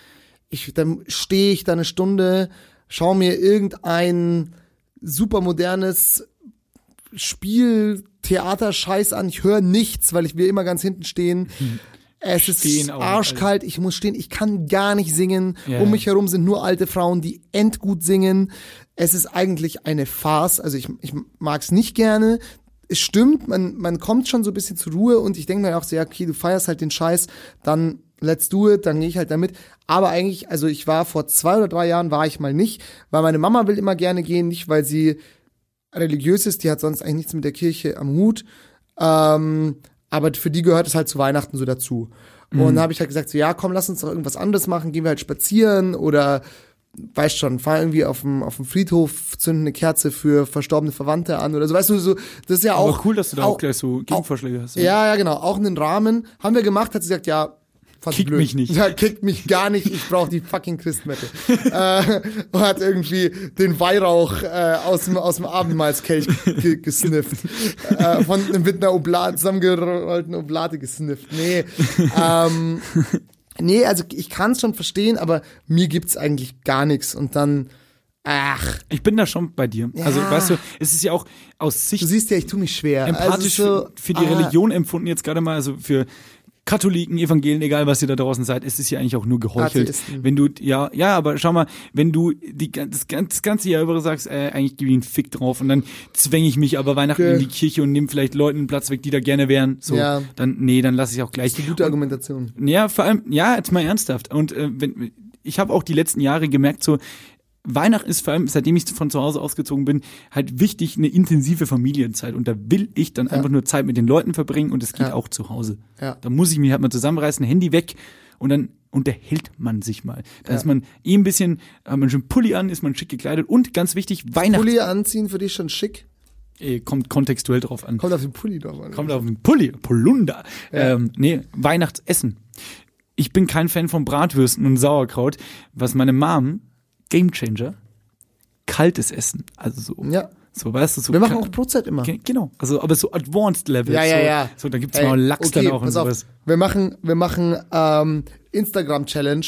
Ich, dann stehe ich da eine Stunde, schaue mir irgendein super modernes Spiel, Theater-Scheiß an. Ich höre nichts, weil ich will immer ganz hinten stehen. Es ist Stehen auch, arschkalt, ich muss stehen, ich kann gar nicht singen. Ja, um mich herum sind nur alte Frauen, die endgut singen. Es ist eigentlich eine Farce, also ich, ich mag es nicht gerne. Es stimmt, man, man kommt schon so ein bisschen zur Ruhe und ich denke mir auch so, ja, okay, du feierst halt den Scheiß, dann let's do it, dann gehe ich halt damit. Aber eigentlich, also ich war vor zwei oder drei Jahren, war ich mal nicht, weil meine Mama will immer gerne gehen, nicht weil sie religiös ist, die hat sonst eigentlich nichts mit der Kirche am Hut. Ähm, aber für die gehört es halt zu Weihnachten so dazu. Und da habe ich halt gesagt, so ja, komm, lass uns doch irgendwas anderes machen, gehen wir halt spazieren oder weißt schon, fahr irgendwie auf dem, auf dem Friedhof, zünden eine Kerze für verstorbene Verwandte an oder so. Weißt du, so, das ist ja auch. Aber cool, dass du da auch, gleich so Gegenvorschläge hast. Ja, ja, genau. Auch einen Rahmen. Haben wir gemacht, hat sie gesagt, ja, fand Kickt blöd. mich nicht. Ja, kickt mich gar nicht. Ich brauche die fucking Christmette. äh, und hat irgendwie den Weihrauch äh, aus dem, aus dem Abendmahlskelch ge gesnifft. äh, von einem mit einer Oblate, zusammengerollten Oblate gesnifft. Nee. Ähm, nee, also ich kann es schon verstehen, aber mir gibt's eigentlich gar nichts. Und dann, ach, Ich bin da schon bei dir. Also, Ja. weißt du, es ist ja auch aus Sicht du siehst ja, ich tu mich schwer. empathisch also so, für, für die ah, Religion empfunden jetzt gerade mal, also für Katholiken, Evangelien, egal was ihr da draußen seid, es ist ja eigentlich auch nur geheuchelt. Atheisten. Wenn du, ja, ja, aber schau mal, wenn du die, das, das ganze Jahr über sagst, äh, eigentlich gebe ich einen Fick drauf und dann zwänge ich mich aber Weihnachten Okay. in die Kirche und nehme vielleicht Leuten einen Platz weg, die da gerne wären, so, Ja. dann, nee, dann lasse ich auch gleich. Gute Argumentation. Ja, vor allem, ja, jetzt mal ernsthaft. Und äh, wenn, ich habe auch die letzten Jahre gemerkt, so Weihnachten ist vor allem, seitdem ich von zu Hause ausgezogen bin, halt wichtig, eine intensive Familienzeit. Und da will ich dann einfach nur Zeit mit den Leuten verbringen und es geht Ja. auch zu Hause. Ja. Da muss ich mich halt mal zusammenreißen, Handy weg und dann unterhält man sich mal. Da Ja. ist man eh ein bisschen, hat man schon Pulli an, ist man schick gekleidet und ganz wichtig, Weihnachten Pulli anziehen für dich schon schick? äh, kommt kontextuell drauf an. Kommt auf den Pulli drauf an. Kommt auf den Pulli, Polunder. Ja. Ähm, nee, Weihnachtsessen. Ich bin kein Fan von Bratwürsten und Sauerkraut. Was meine Mom, Gamechanger, kaltes Essen. Also so, Ja. so weißt du, so. Wir machen auch Brotzeit immer. Ge- Genau, also aber so Advanced Level. Ja, ja, so, ja. So, da gibt's Ey, mal Lachs okay, dann auch und pass auf. sowas. Wir machen, wir machen ähm, Instagram-Challenge.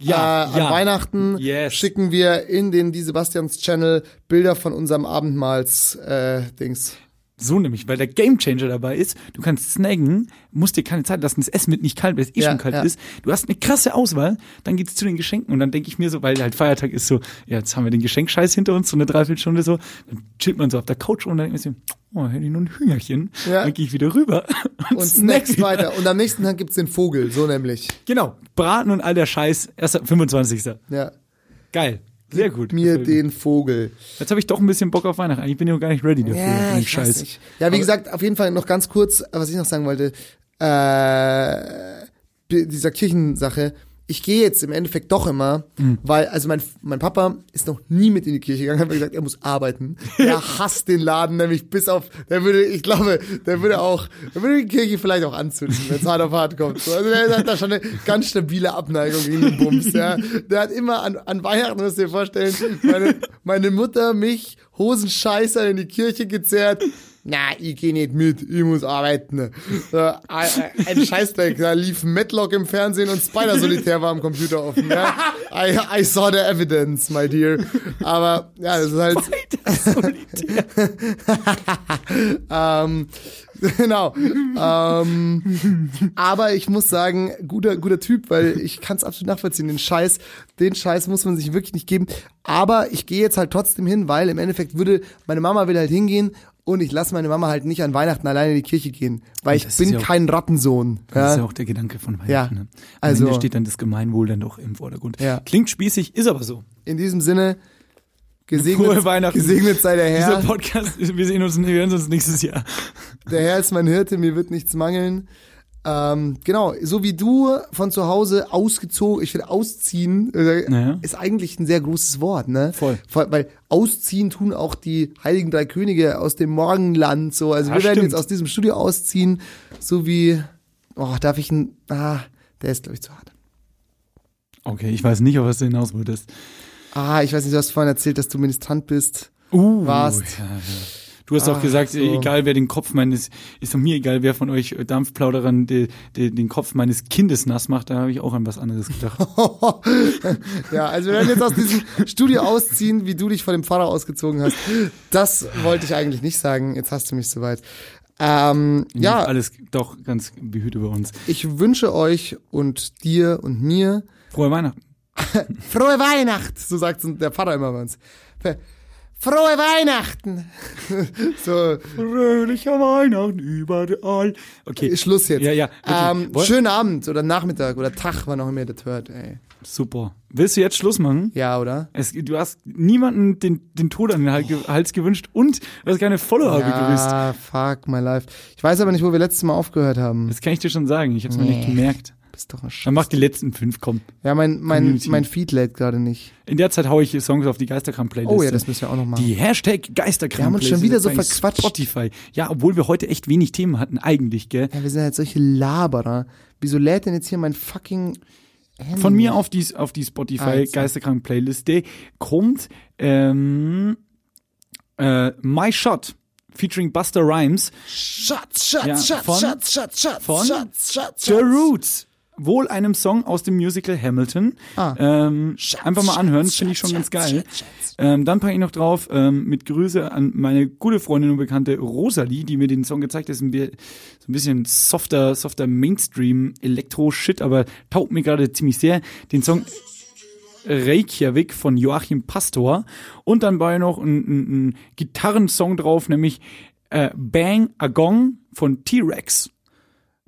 Ja, äh, an ja. Weihnachten Yes. schicken wir in den Die Sebastians Channel Bilder von unserem Abendmahls äh, Dings. So nämlich, weil der Gamechanger dabei ist. Du kannst snacken, musst dir keine Zeit lassen, das Essen wird nicht kalt, weil es eh Ja, schon kalt ja. ist. Du hast eine krasse Auswahl, dann geht's zu den Geschenken und dann denke ich mir so, weil halt Feiertag ist so, ja, jetzt haben wir den Geschenkscheiß hinter uns, so eine Dreiviertelstunde so, dann chillt man so auf der Couch und dann denkt man sich, oh, hätte ich nur ein Hüngerchen. Ja. Dann gehe ich wieder rüber und, Und snack Snacks weiter. Und am nächsten Tag gibt's den Vogel, so nämlich. Genau, Braten und all der Scheiß, erst ab 25. Ja. Geil. Sehr gut. Mir den Vogel. Jetzt habe ich doch ein bisschen Bock auf Weihnachten. Eigentlich bin ich noch gar nicht ready dafür. für Ja, ich Scheiß. nicht. Ja, wie gesagt, auf jeden Fall noch ganz kurz, was ich noch sagen wollte, äh, dieser Kirchensache. Ich gehe jetzt im Endeffekt doch immer, Mhm. weil, also mein, mein Papa ist noch nie mit in die Kirche gegangen, hat gesagt, er muss arbeiten. Er hasst den Laden, nämlich bis auf, der würde, ich glaube, der würde auch, der würde die Kirche vielleicht auch anzünden, wenn es hart auf hart kommt. So, Also der hat da schon eine ganz stabile Abneigung gegen den Bums, ja. Der hat immer an, an Weihnachten, musst du dir vorstellen, meine, meine Mutter mich Hosenscheißer in die Kirche gezerrt. Na, ich geh nicht mit, ich muss arbeiten. So, ein, ein Scheißdreck, da lief Matlock im Fernsehen und Spider-Solitär war am Computer offen. Ja? I, I saw the evidence, my dear. Aber ja, das ist halt... ähm, genau. ähm, aber ich muss sagen, guter, guter Typ, weil ich kann es absolut nachvollziehen. Den Scheiß, den Scheiß muss man sich wirklich nicht geben. Aber ich gehe jetzt halt trotzdem hin, weil im Endeffekt würde, meine Mama will halt hingehen Und ich lasse meine Mama halt nicht an Weihnachten alleine in die Kirche gehen, weil ich bin ja auch- kein Rattensohn. Das Ja? ist ja auch der Gedanke von Weihnachten. Ja, Ne? Am also- Ende steht dann das Gemeinwohl dann doch im Vordergrund. Ja. Klingt spießig, ist aber so. In diesem Sinne, gesegnet, Weihnachten. gesegnet sei der Dieser Herr. Podcast, wir sehen uns, wir hören uns nächstes Jahr. Der Herr ist mein Hirte, mir wird nichts mangeln. Ähm, genau, so wie du von zu Hause ausgezogen, ich finde ausziehen äh, Naja. ist eigentlich ein sehr großes Wort, ne? Voll. Weil ausziehen tun auch die heiligen drei Könige aus dem Morgenland so. Also Ja, wir werden stimmt. jetzt aus diesem Studio ausziehen, so wie, oh, darf ich ein, ah, der ist glaube ich zu hart. Okay, ich weiß nicht, auf was du hinaus wolltest. Ah, ich weiß nicht, du hast vorhin erzählt, dass du Ministrant bist. Uh, Warst. Ja, ja. Du hast auch Ach gesagt, so. egal wer den Kopf meines, ist doch mir egal, wer von euch Dampfplauderern de, de, den Kopf meines Kindes nass macht, da habe ich auch an was anderes gedacht. ja, also wir werden jetzt aus diesem Studio ausziehen, wie du dich vor dem Pfarrer ausgezogen hast. Das wollte ich eigentlich nicht sagen. Jetzt hast du mich soweit. Ähm, ja, Alles doch ganz behütet über uns. ich wünsche euch und dir und mir Frohe Weihnachten. frohe Weihnacht. So sagt der Pfarrer immer bei uns. Frohe Weihnachten. so, Fröhlicher Weihnachten überall. Okay. Schluss jetzt. Ja, ja. Ähm, schönen Abend oder Nachmittag oder Tag, wann auch immer ihr das hört. Ey. Super. Willst du jetzt Schluss machen? Ja, oder? Es, du hast niemanden den, den Tod an den Hal- Hals gewünscht und du hast keine Follower begrüßt. Ja, fuck my life. Ich weiß aber nicht, wo wir letztes Mal aufgehört haben. Das kann ich dir schon sagen. Ich habe es mir nicht Nee. gemerkt. Bist doch ein Sch Dann mach die letzten fünf, komm. Ja, mein, mein, mein Feed lädt gerade nicht. In der Zeit haue ich Songs auf die Geisterkram-Playlist. Oh ja, das müssen wir auch noch machen. Die Hashtag Geisterkram. Wir haben uns schon wieder so verquatscht. Spotify. Ja, obwohl wir heute echt wenig Themen hatten, eigentlich, gell? Ja, wir sind halt solche Laberer. Wieso lädt denn jetzt hier mein fucking Handy? Von mir auf die, auf die Spotify Also. Geisterkram Playliste kommt ähm, äh, My Shot featuring Buster Rhymes, Schatz, Schatz, Ja, Schatz, von- Schatz, Schatz, Schatz, von Schatz, Schatz, The Schatz. Roots. Wohl einem Song aus dem Musical Hamilton. Ah. Ähm, Schatz, einfach mal anhören, finde ich schon Schatz, ganz geil. Schatz. Ähm, dann packe ich noch drauf ähm, mit Grüße an meine gute Freundin und Bekannte Rosalie, die mir den Song gezeigt hat. Das ist ein bi- so ein bisschen softer, softer Mainstream-Elektro-Shit, aber taugt mir gerade ziemlich sehr. Den Song Reykjavik von Joachim Pastor und dann war noch ein, ein, ein Gitarrensong drauf, nämlich äh, Bang a Gong von T-Rex,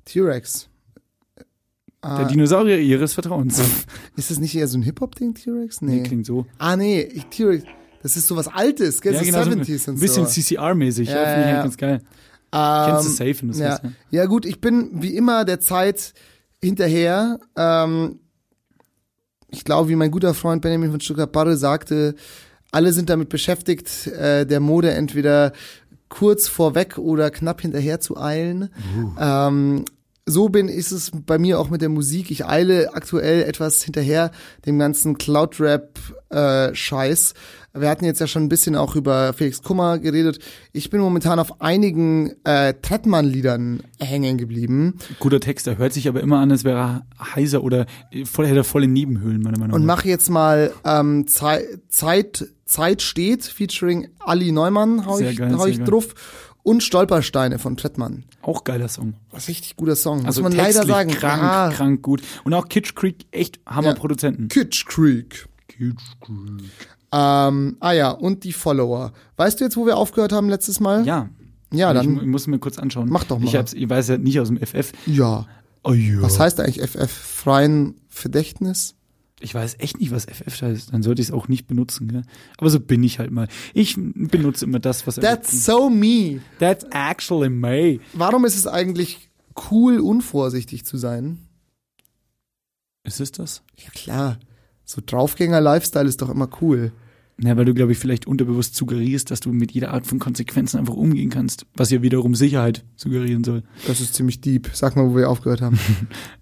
T-Rex. Der Ah, Dinosaurier ihres Vertrauens. ist das nicht eher so ein Hip-Hop-Ding, T-Rex? Nee. Nee, klingt so. Ah, nee, T-Rex, das ist so was Altes, gell? Ja, so genau, so ein 70s bisschen so. CCR-mäßig. Ja, Ja, finde ich ja, halt ganz geil. Ähm, Kennst du safe, wenn du ja. weißt, ja. ja gut, ich bin wie immer der Zeit hinterher. Ähm, ich glaube, wie mein guter Freund Benjamin von Stuttgart-Barre sagte, alle sind damit beschäftigt, äh, der Mode entweder kurz vorweg oder knapp hinterher zu eilen. Ähm, so bin ist es bei mir auch mit der Musik. Ich eile aktuell etwas hinterher dem ganzen Cloud-Rap-Scheiß. Wir hatten jetzt ja schon ein bisschen auch über Felix Kummer geredet. Ich bin momentan auf einigen äh, Trettmann-Liedern hängen geblieben Guter Text, der hört sich aber immer an, als wäre er heiser oder voll, hätte er volle Nebenhöhlen, meiner Meinung und nach. mache jetzt mal ähm, Zei- Zeit, Zeit steht, featuring Ali Neumann, hau Sehr ich, geil, hau ich geil. drauf. Und Stolpersteine von Trettmann. Auch geiler Song. Was richtig guter Song, Also muss man leider sagen. krank, Ah, krank gut. Und auch Kitsch Creek, echt Hammer-Produzenten. Kitsch Creek. Kitsch Creek. Ähm, ah ja, und die Follower. Weißt du jetzt, wo wir aufgehört haben letztes Mal? Ja. Ja, ich, dann. ich muss mir kurz anschauen. Mach doch mal. Ich, hab's, ich weiß ja nicht aus dem FF. Ja. Oh ja. Was heißt eigentlich FF? Freien Verdächtnis? Ich weiß echt nicht, was FF heißt. Dann sollte ich es auch nicht benutzen. Gell? Aber so bin ich halt mal. Ich benutze immer das, was That's so me. That's actually me. Warum ist es eigentlich cool, unvorsichtig zu sein? Ist es das? Ja klar. So Draufgänger-Lifestyle ist doch immer cool. Na, weil du, glaube ich, vielleicht unterbewusst suggerierst, dass du mit jeder Art von Konsequenzen einfach umgehen kannst, was ja wiederum Sicherheit suggerieren soll. Das ist ziemlich deep. Sag mal, wo wir aufgehört haben.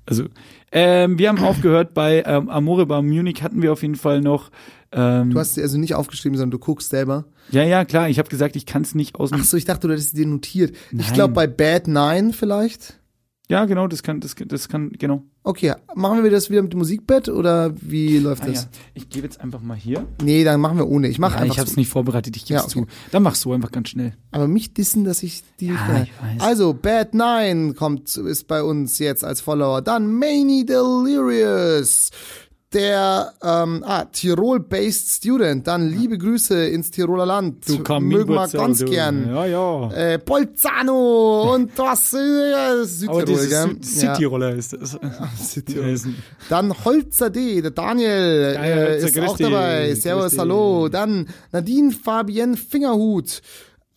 Also, ähm, wir haben aufgehört bei ähm, Amore Bar Munich hatten wir auf jeden Fall noch. Ähm, Du hast sie also nicht aufgeschrieben, sondern du guckst selber. ja, ja, klar. Ich habe gesagt, ich kann es nicht aus. Ach so, ich dachte, du hättest dir notiert. Ich Nein. glaube bei Bad Nine vielleicht. Ja, genau, das kann, das, das kann, genau. Okay, machen wir das wieder mit dem Musikbett oder wie läuft Ah, das? ja. Ich gebe jetzt einfach mal hier. Nee, dann machen wir ohne. Ich mache Ja, einfach ich habe es so. nicht vorbereitet, ich gebe Ja, es okay. zu. Dann machst du einfach ganz schnell. Aber mich dissen, dass ich die Ja, ich weiß. Also, Bad Nine kommt, ist bei uns jetzt als Follower. Dann Mani Delirious. Der ähm, ah, Tirol-based Student, dann liebe Grüße ins Tiroler Land. Du Mögen wir ganz gern. Ja, ja. Äh, Bolzano und was? Äh, Südtirol, gell? Süd- Südtiroler ist das. Südtirol. Ist ein- Dann Holzer D, der Daniel äh, ist auch dabei. Servus, hallo. Dann Nadine Fabienne Fingerhut.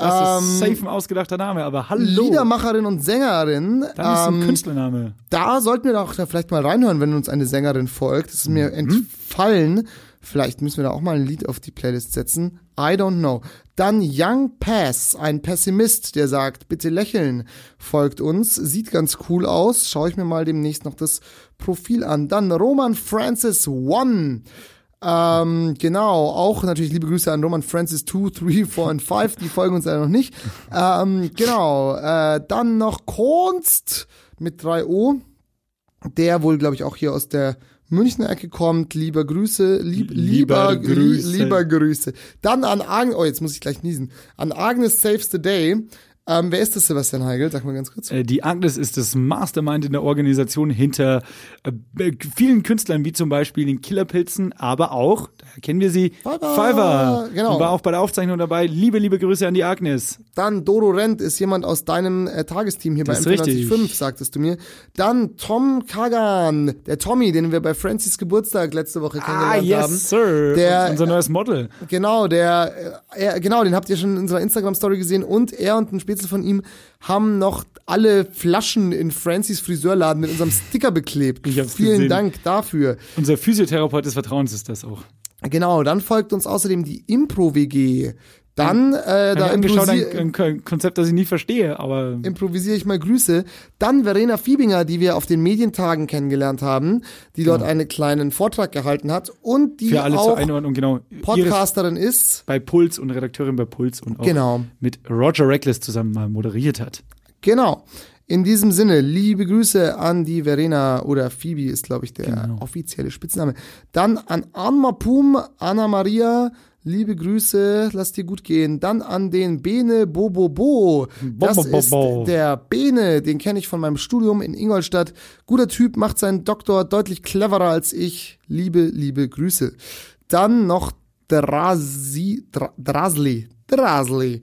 Das ist Ähm, safe ein ausgedachter Name, aber hallo. Liedermacherin und Sängerin. Dann ist ein Ähm, Künstlername. da sollten wir doch vielleicht mal reinhören, wenn uns eine Sängerin folgt. Das ist mir Mhm. entfallen. Vielleicht müssen wir da auch mal ein Lied auf die Playlist setzen. I don't know. Dann Young Pass, ein Pessimist, der sagt, bitte lächeln, folgt uns. Sieht ganz cool aus. Schaue ich mir mal demnächst noch das Profil an. Dann Roman Francis One. Ähm, genau, auch natürlich liebe Grüße an Roman Francis 2, 3, 4 und 5, die folgen uns leider noch nicht. Ähm, genau, äh, dann noch Kunst mit 3O, der wohl, glaube ich, auch hier aus der Münchner Ecke kommt. Lieber Grüße, lieb, lieber, Lieber Grüße. Grüße. lieber Grüße. Dann an Agnes, oh, jetzt muss ich gleich niesen, an Agnes Saves the Day. Ähm, wer ist das, Sebastian Heigel? Sag mal ganz kurz. Äh, Die Agnes ist das Mastermind in der Organisation hinter äh, vielen Künstlern, wie zum Beispiel den Killerpilzen, aber auch, da kennen wir sie, Fiverr, Fiverr. genau. Und war auch bei der Aufzeichnung dabei. Liebe, liebe Grüße an die Agnes. Dann Doro Rent ist jemand aus deinem äh, Tagesteam hier Das bei ist richtig. M945, sagtest du mir. Dann Tom Kagan, der Tommy, den wir bei Francis Geburtstag letzte Woche Ah, kennengelernt haben. yes, sir. Der- Unser neues Model. Genau, der, äh, genau, den habt ihr schon in unserer Instagram-Story gesehen und er und ein Spätzle von ihm haben noch alle Flaschen in Francis Friseurladen mit unserem Sticker beklebt. Vielen gesehen. Dank dafür. Unser Physiotherapeut des Vertrauens ist das auch. Genau, dann folgt uns außerdem die Impro-WG. Dann, äh, da Da angeschaut improvisier ein, Konzept, das ich nie verstehe, aber improvisiere ich mal Grüße. Dann Verena Fiebinger, die wir auf den Medientagen kennengelernt haben, die dort einen kleinen Vortrag gehalten hat und die für alle auch zur Einordnung, genau. Podcasterin ist. bei Puls und Redakteurin bei Puls und auch Genau. mit Roger Reckless zusammen mal moderiert hat. Genau. In diesem Sinne, liebe Grüße an die Verena oder Phoebe ist, glaube ich, der Genau. offizielle Spitzname. Dann an Anma Pum, Anna Maria, liebe Grüße, lass dir gut gehen. Dann an den Bene Bobobo. Das Bo, bo, bo, ist der Bene, den kenne ich von meinem Studium in Ingolstadt. Guter Typ, macht seinen Doktor deutlich cleverer als ich. Liebe, liebe Grüße. Dann noch Drasi, Dra, Drasli, Drasli.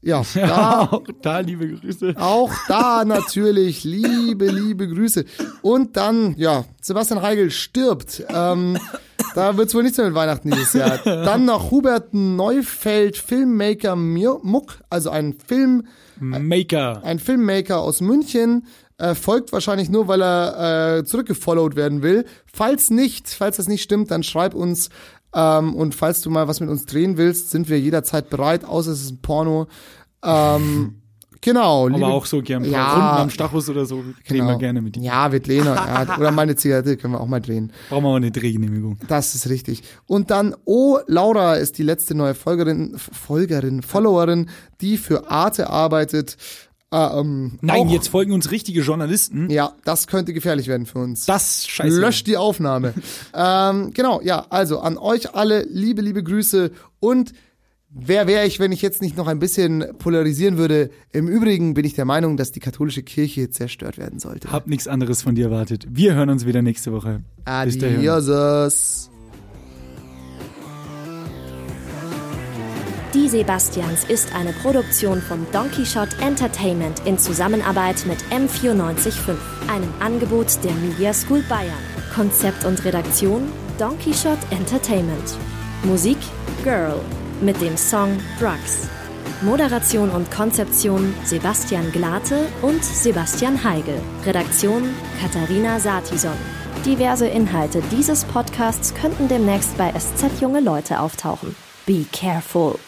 Ja, da auch da liebe Grüße. auch da natürlich liebe, liebe Grüße. Und dann, ja, Sebastian Heigel stirbt. Ähm, da wird's wohl nichts mehr mit Weihnachten dieses Jahr. Dann noch Hubert Neufeld, Filmmaker Muck, also ein Film, Maker. ein Filmmaker aus München. Äh, folgt wahrscheinlich nur, weil er äh, zurückgefollowt werden will. Falls nicht, falls das nicht stimmt, dann schreib uns. Ähm, und falls du mal was mit uns drehen willst, sind wir jederzeit bereit, außer es ist ein Porno. Ähm, genau. Aber liebe- auch so gern ein paar Ja. Runden am Stachus oder so. Drehen wir gerne mit dir. Ja, wir drehen. ja, oder meine Zigarette können wir auch mal drehen. Brauchen wir aber eine Drehgenehmigung. Das ist richtig. Und dann, oh, Laura ist die letzte neue Folgerin, Folgerin, Followerin, die für Arte arbeitet. Äh, ähm, Nein, auch, jetzt folgen uns richtige Journalisten. Ja, das könnte gefährlich werden für uns. Das scheiße. Löscht die Aufnahme. ähm, genau, ja, also an euch alle liebe, liebe Grüße und wer wäre ich, wenn ich jetzt nicht noch ein bisschen polarisieren würde? Im Übrigen bin ich der Meinung, dass die katholische Kirche zerstört werden sollte. Hab nichts anderes von dir erwartet. Wir hören uns wieder nächste Woche. Bis dahin. Adiosos. Die Sebastians ist eine Produktion von Donkey Shot Entertainment in Zusammenarbeit mit M945, einem Angebot der Media School Bayern. Konzept und Redaktion Donkey Shot Entertainment. Musik Girl mit dem Song Drugs. Moderation und Konzeption Sebastian Glate und Sebastian Heigel. Redaktion Katharina Satison. Diverse Inhalte dieses Podcasts könnten demnächst bei SZ Junge Leute auftauchen. Be careful.